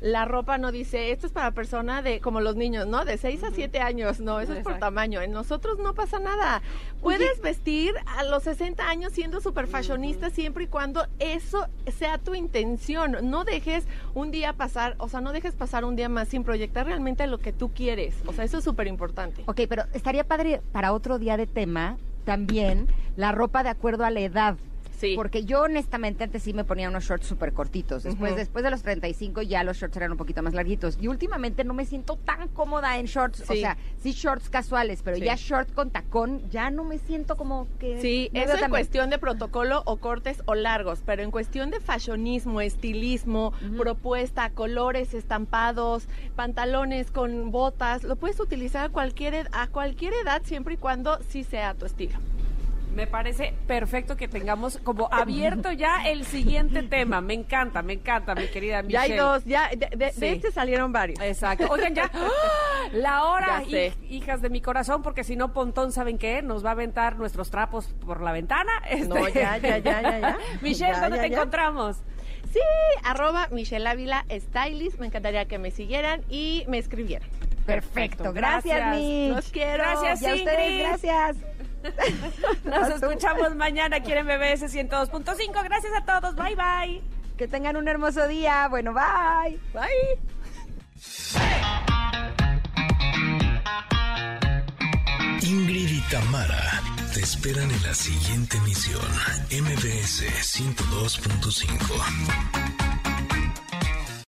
La ropa no dice, esto es para persona de, como los niños, ¿no? De 6 a 7 años. No, eso es por tamaño. En nosotros no pasa nada. Puedes vestir a los 60 años siendo súper fashionista siempre y cuando eso sea tu intención. No dejes un día pasar, o sea, no dejes pasar un día más sin proyectar realmente lo que tú quieres. O sea, eso es súper importante. Ok, pero estaría padre para otro día de tema también la ropa de acuerdo a la edad. Sí. Porque yo honestamente antes sí me ponía unos shorts súper cortitos. Después, después de los 35 ya los shorts eran un poquito más larguitos. Y últimamente no me siento tan cómoda en shorts. O sea, sí shorts casuales, pero Sí. ya short con tacón ya no me siento como que... Sí, eso en cuestión de protocolo o cortes o largos, pero en cuestión de fashionismo, estilismo, propuesta, colores, estampados, pantalones con botas, lo puedes utilizar a cualquier, a cualquier edad siempre y cuando sí sea tu estilo. Me parece perfecto que tengamos como abierto ya el siguiente tema. Me encanta, me encanta, mi querida Michelle. Ya hay dos, ya de, de- este salieron varios. Exacto. Oigan, ya. ¡Ah! La hora, Ya hijas de mi corazón, porque si no, Pontón, ¿saben qué? Nos va a aventar nuestros trapos por la ventana. Este- No, ya, ya, ya, ya, ya. Michelle, Ya, ¿dónde te encontramos? Sí, arroba Michelle Ávila Stylist, me encantaría que me siguieran y me escribieran. Perfecto. Gracias, Gracias. Mitch. Los quiero. Gracias, Y a ustedes, gracias. Nos escuchamos mañana aquí en MBS 102.5. Gracias a todos. Bye, bye. Que tengan un hermoso día. Bueno, bye. Bye. Ingrid y Tamara te esperan en la siguiente emisión, MBS 102.5.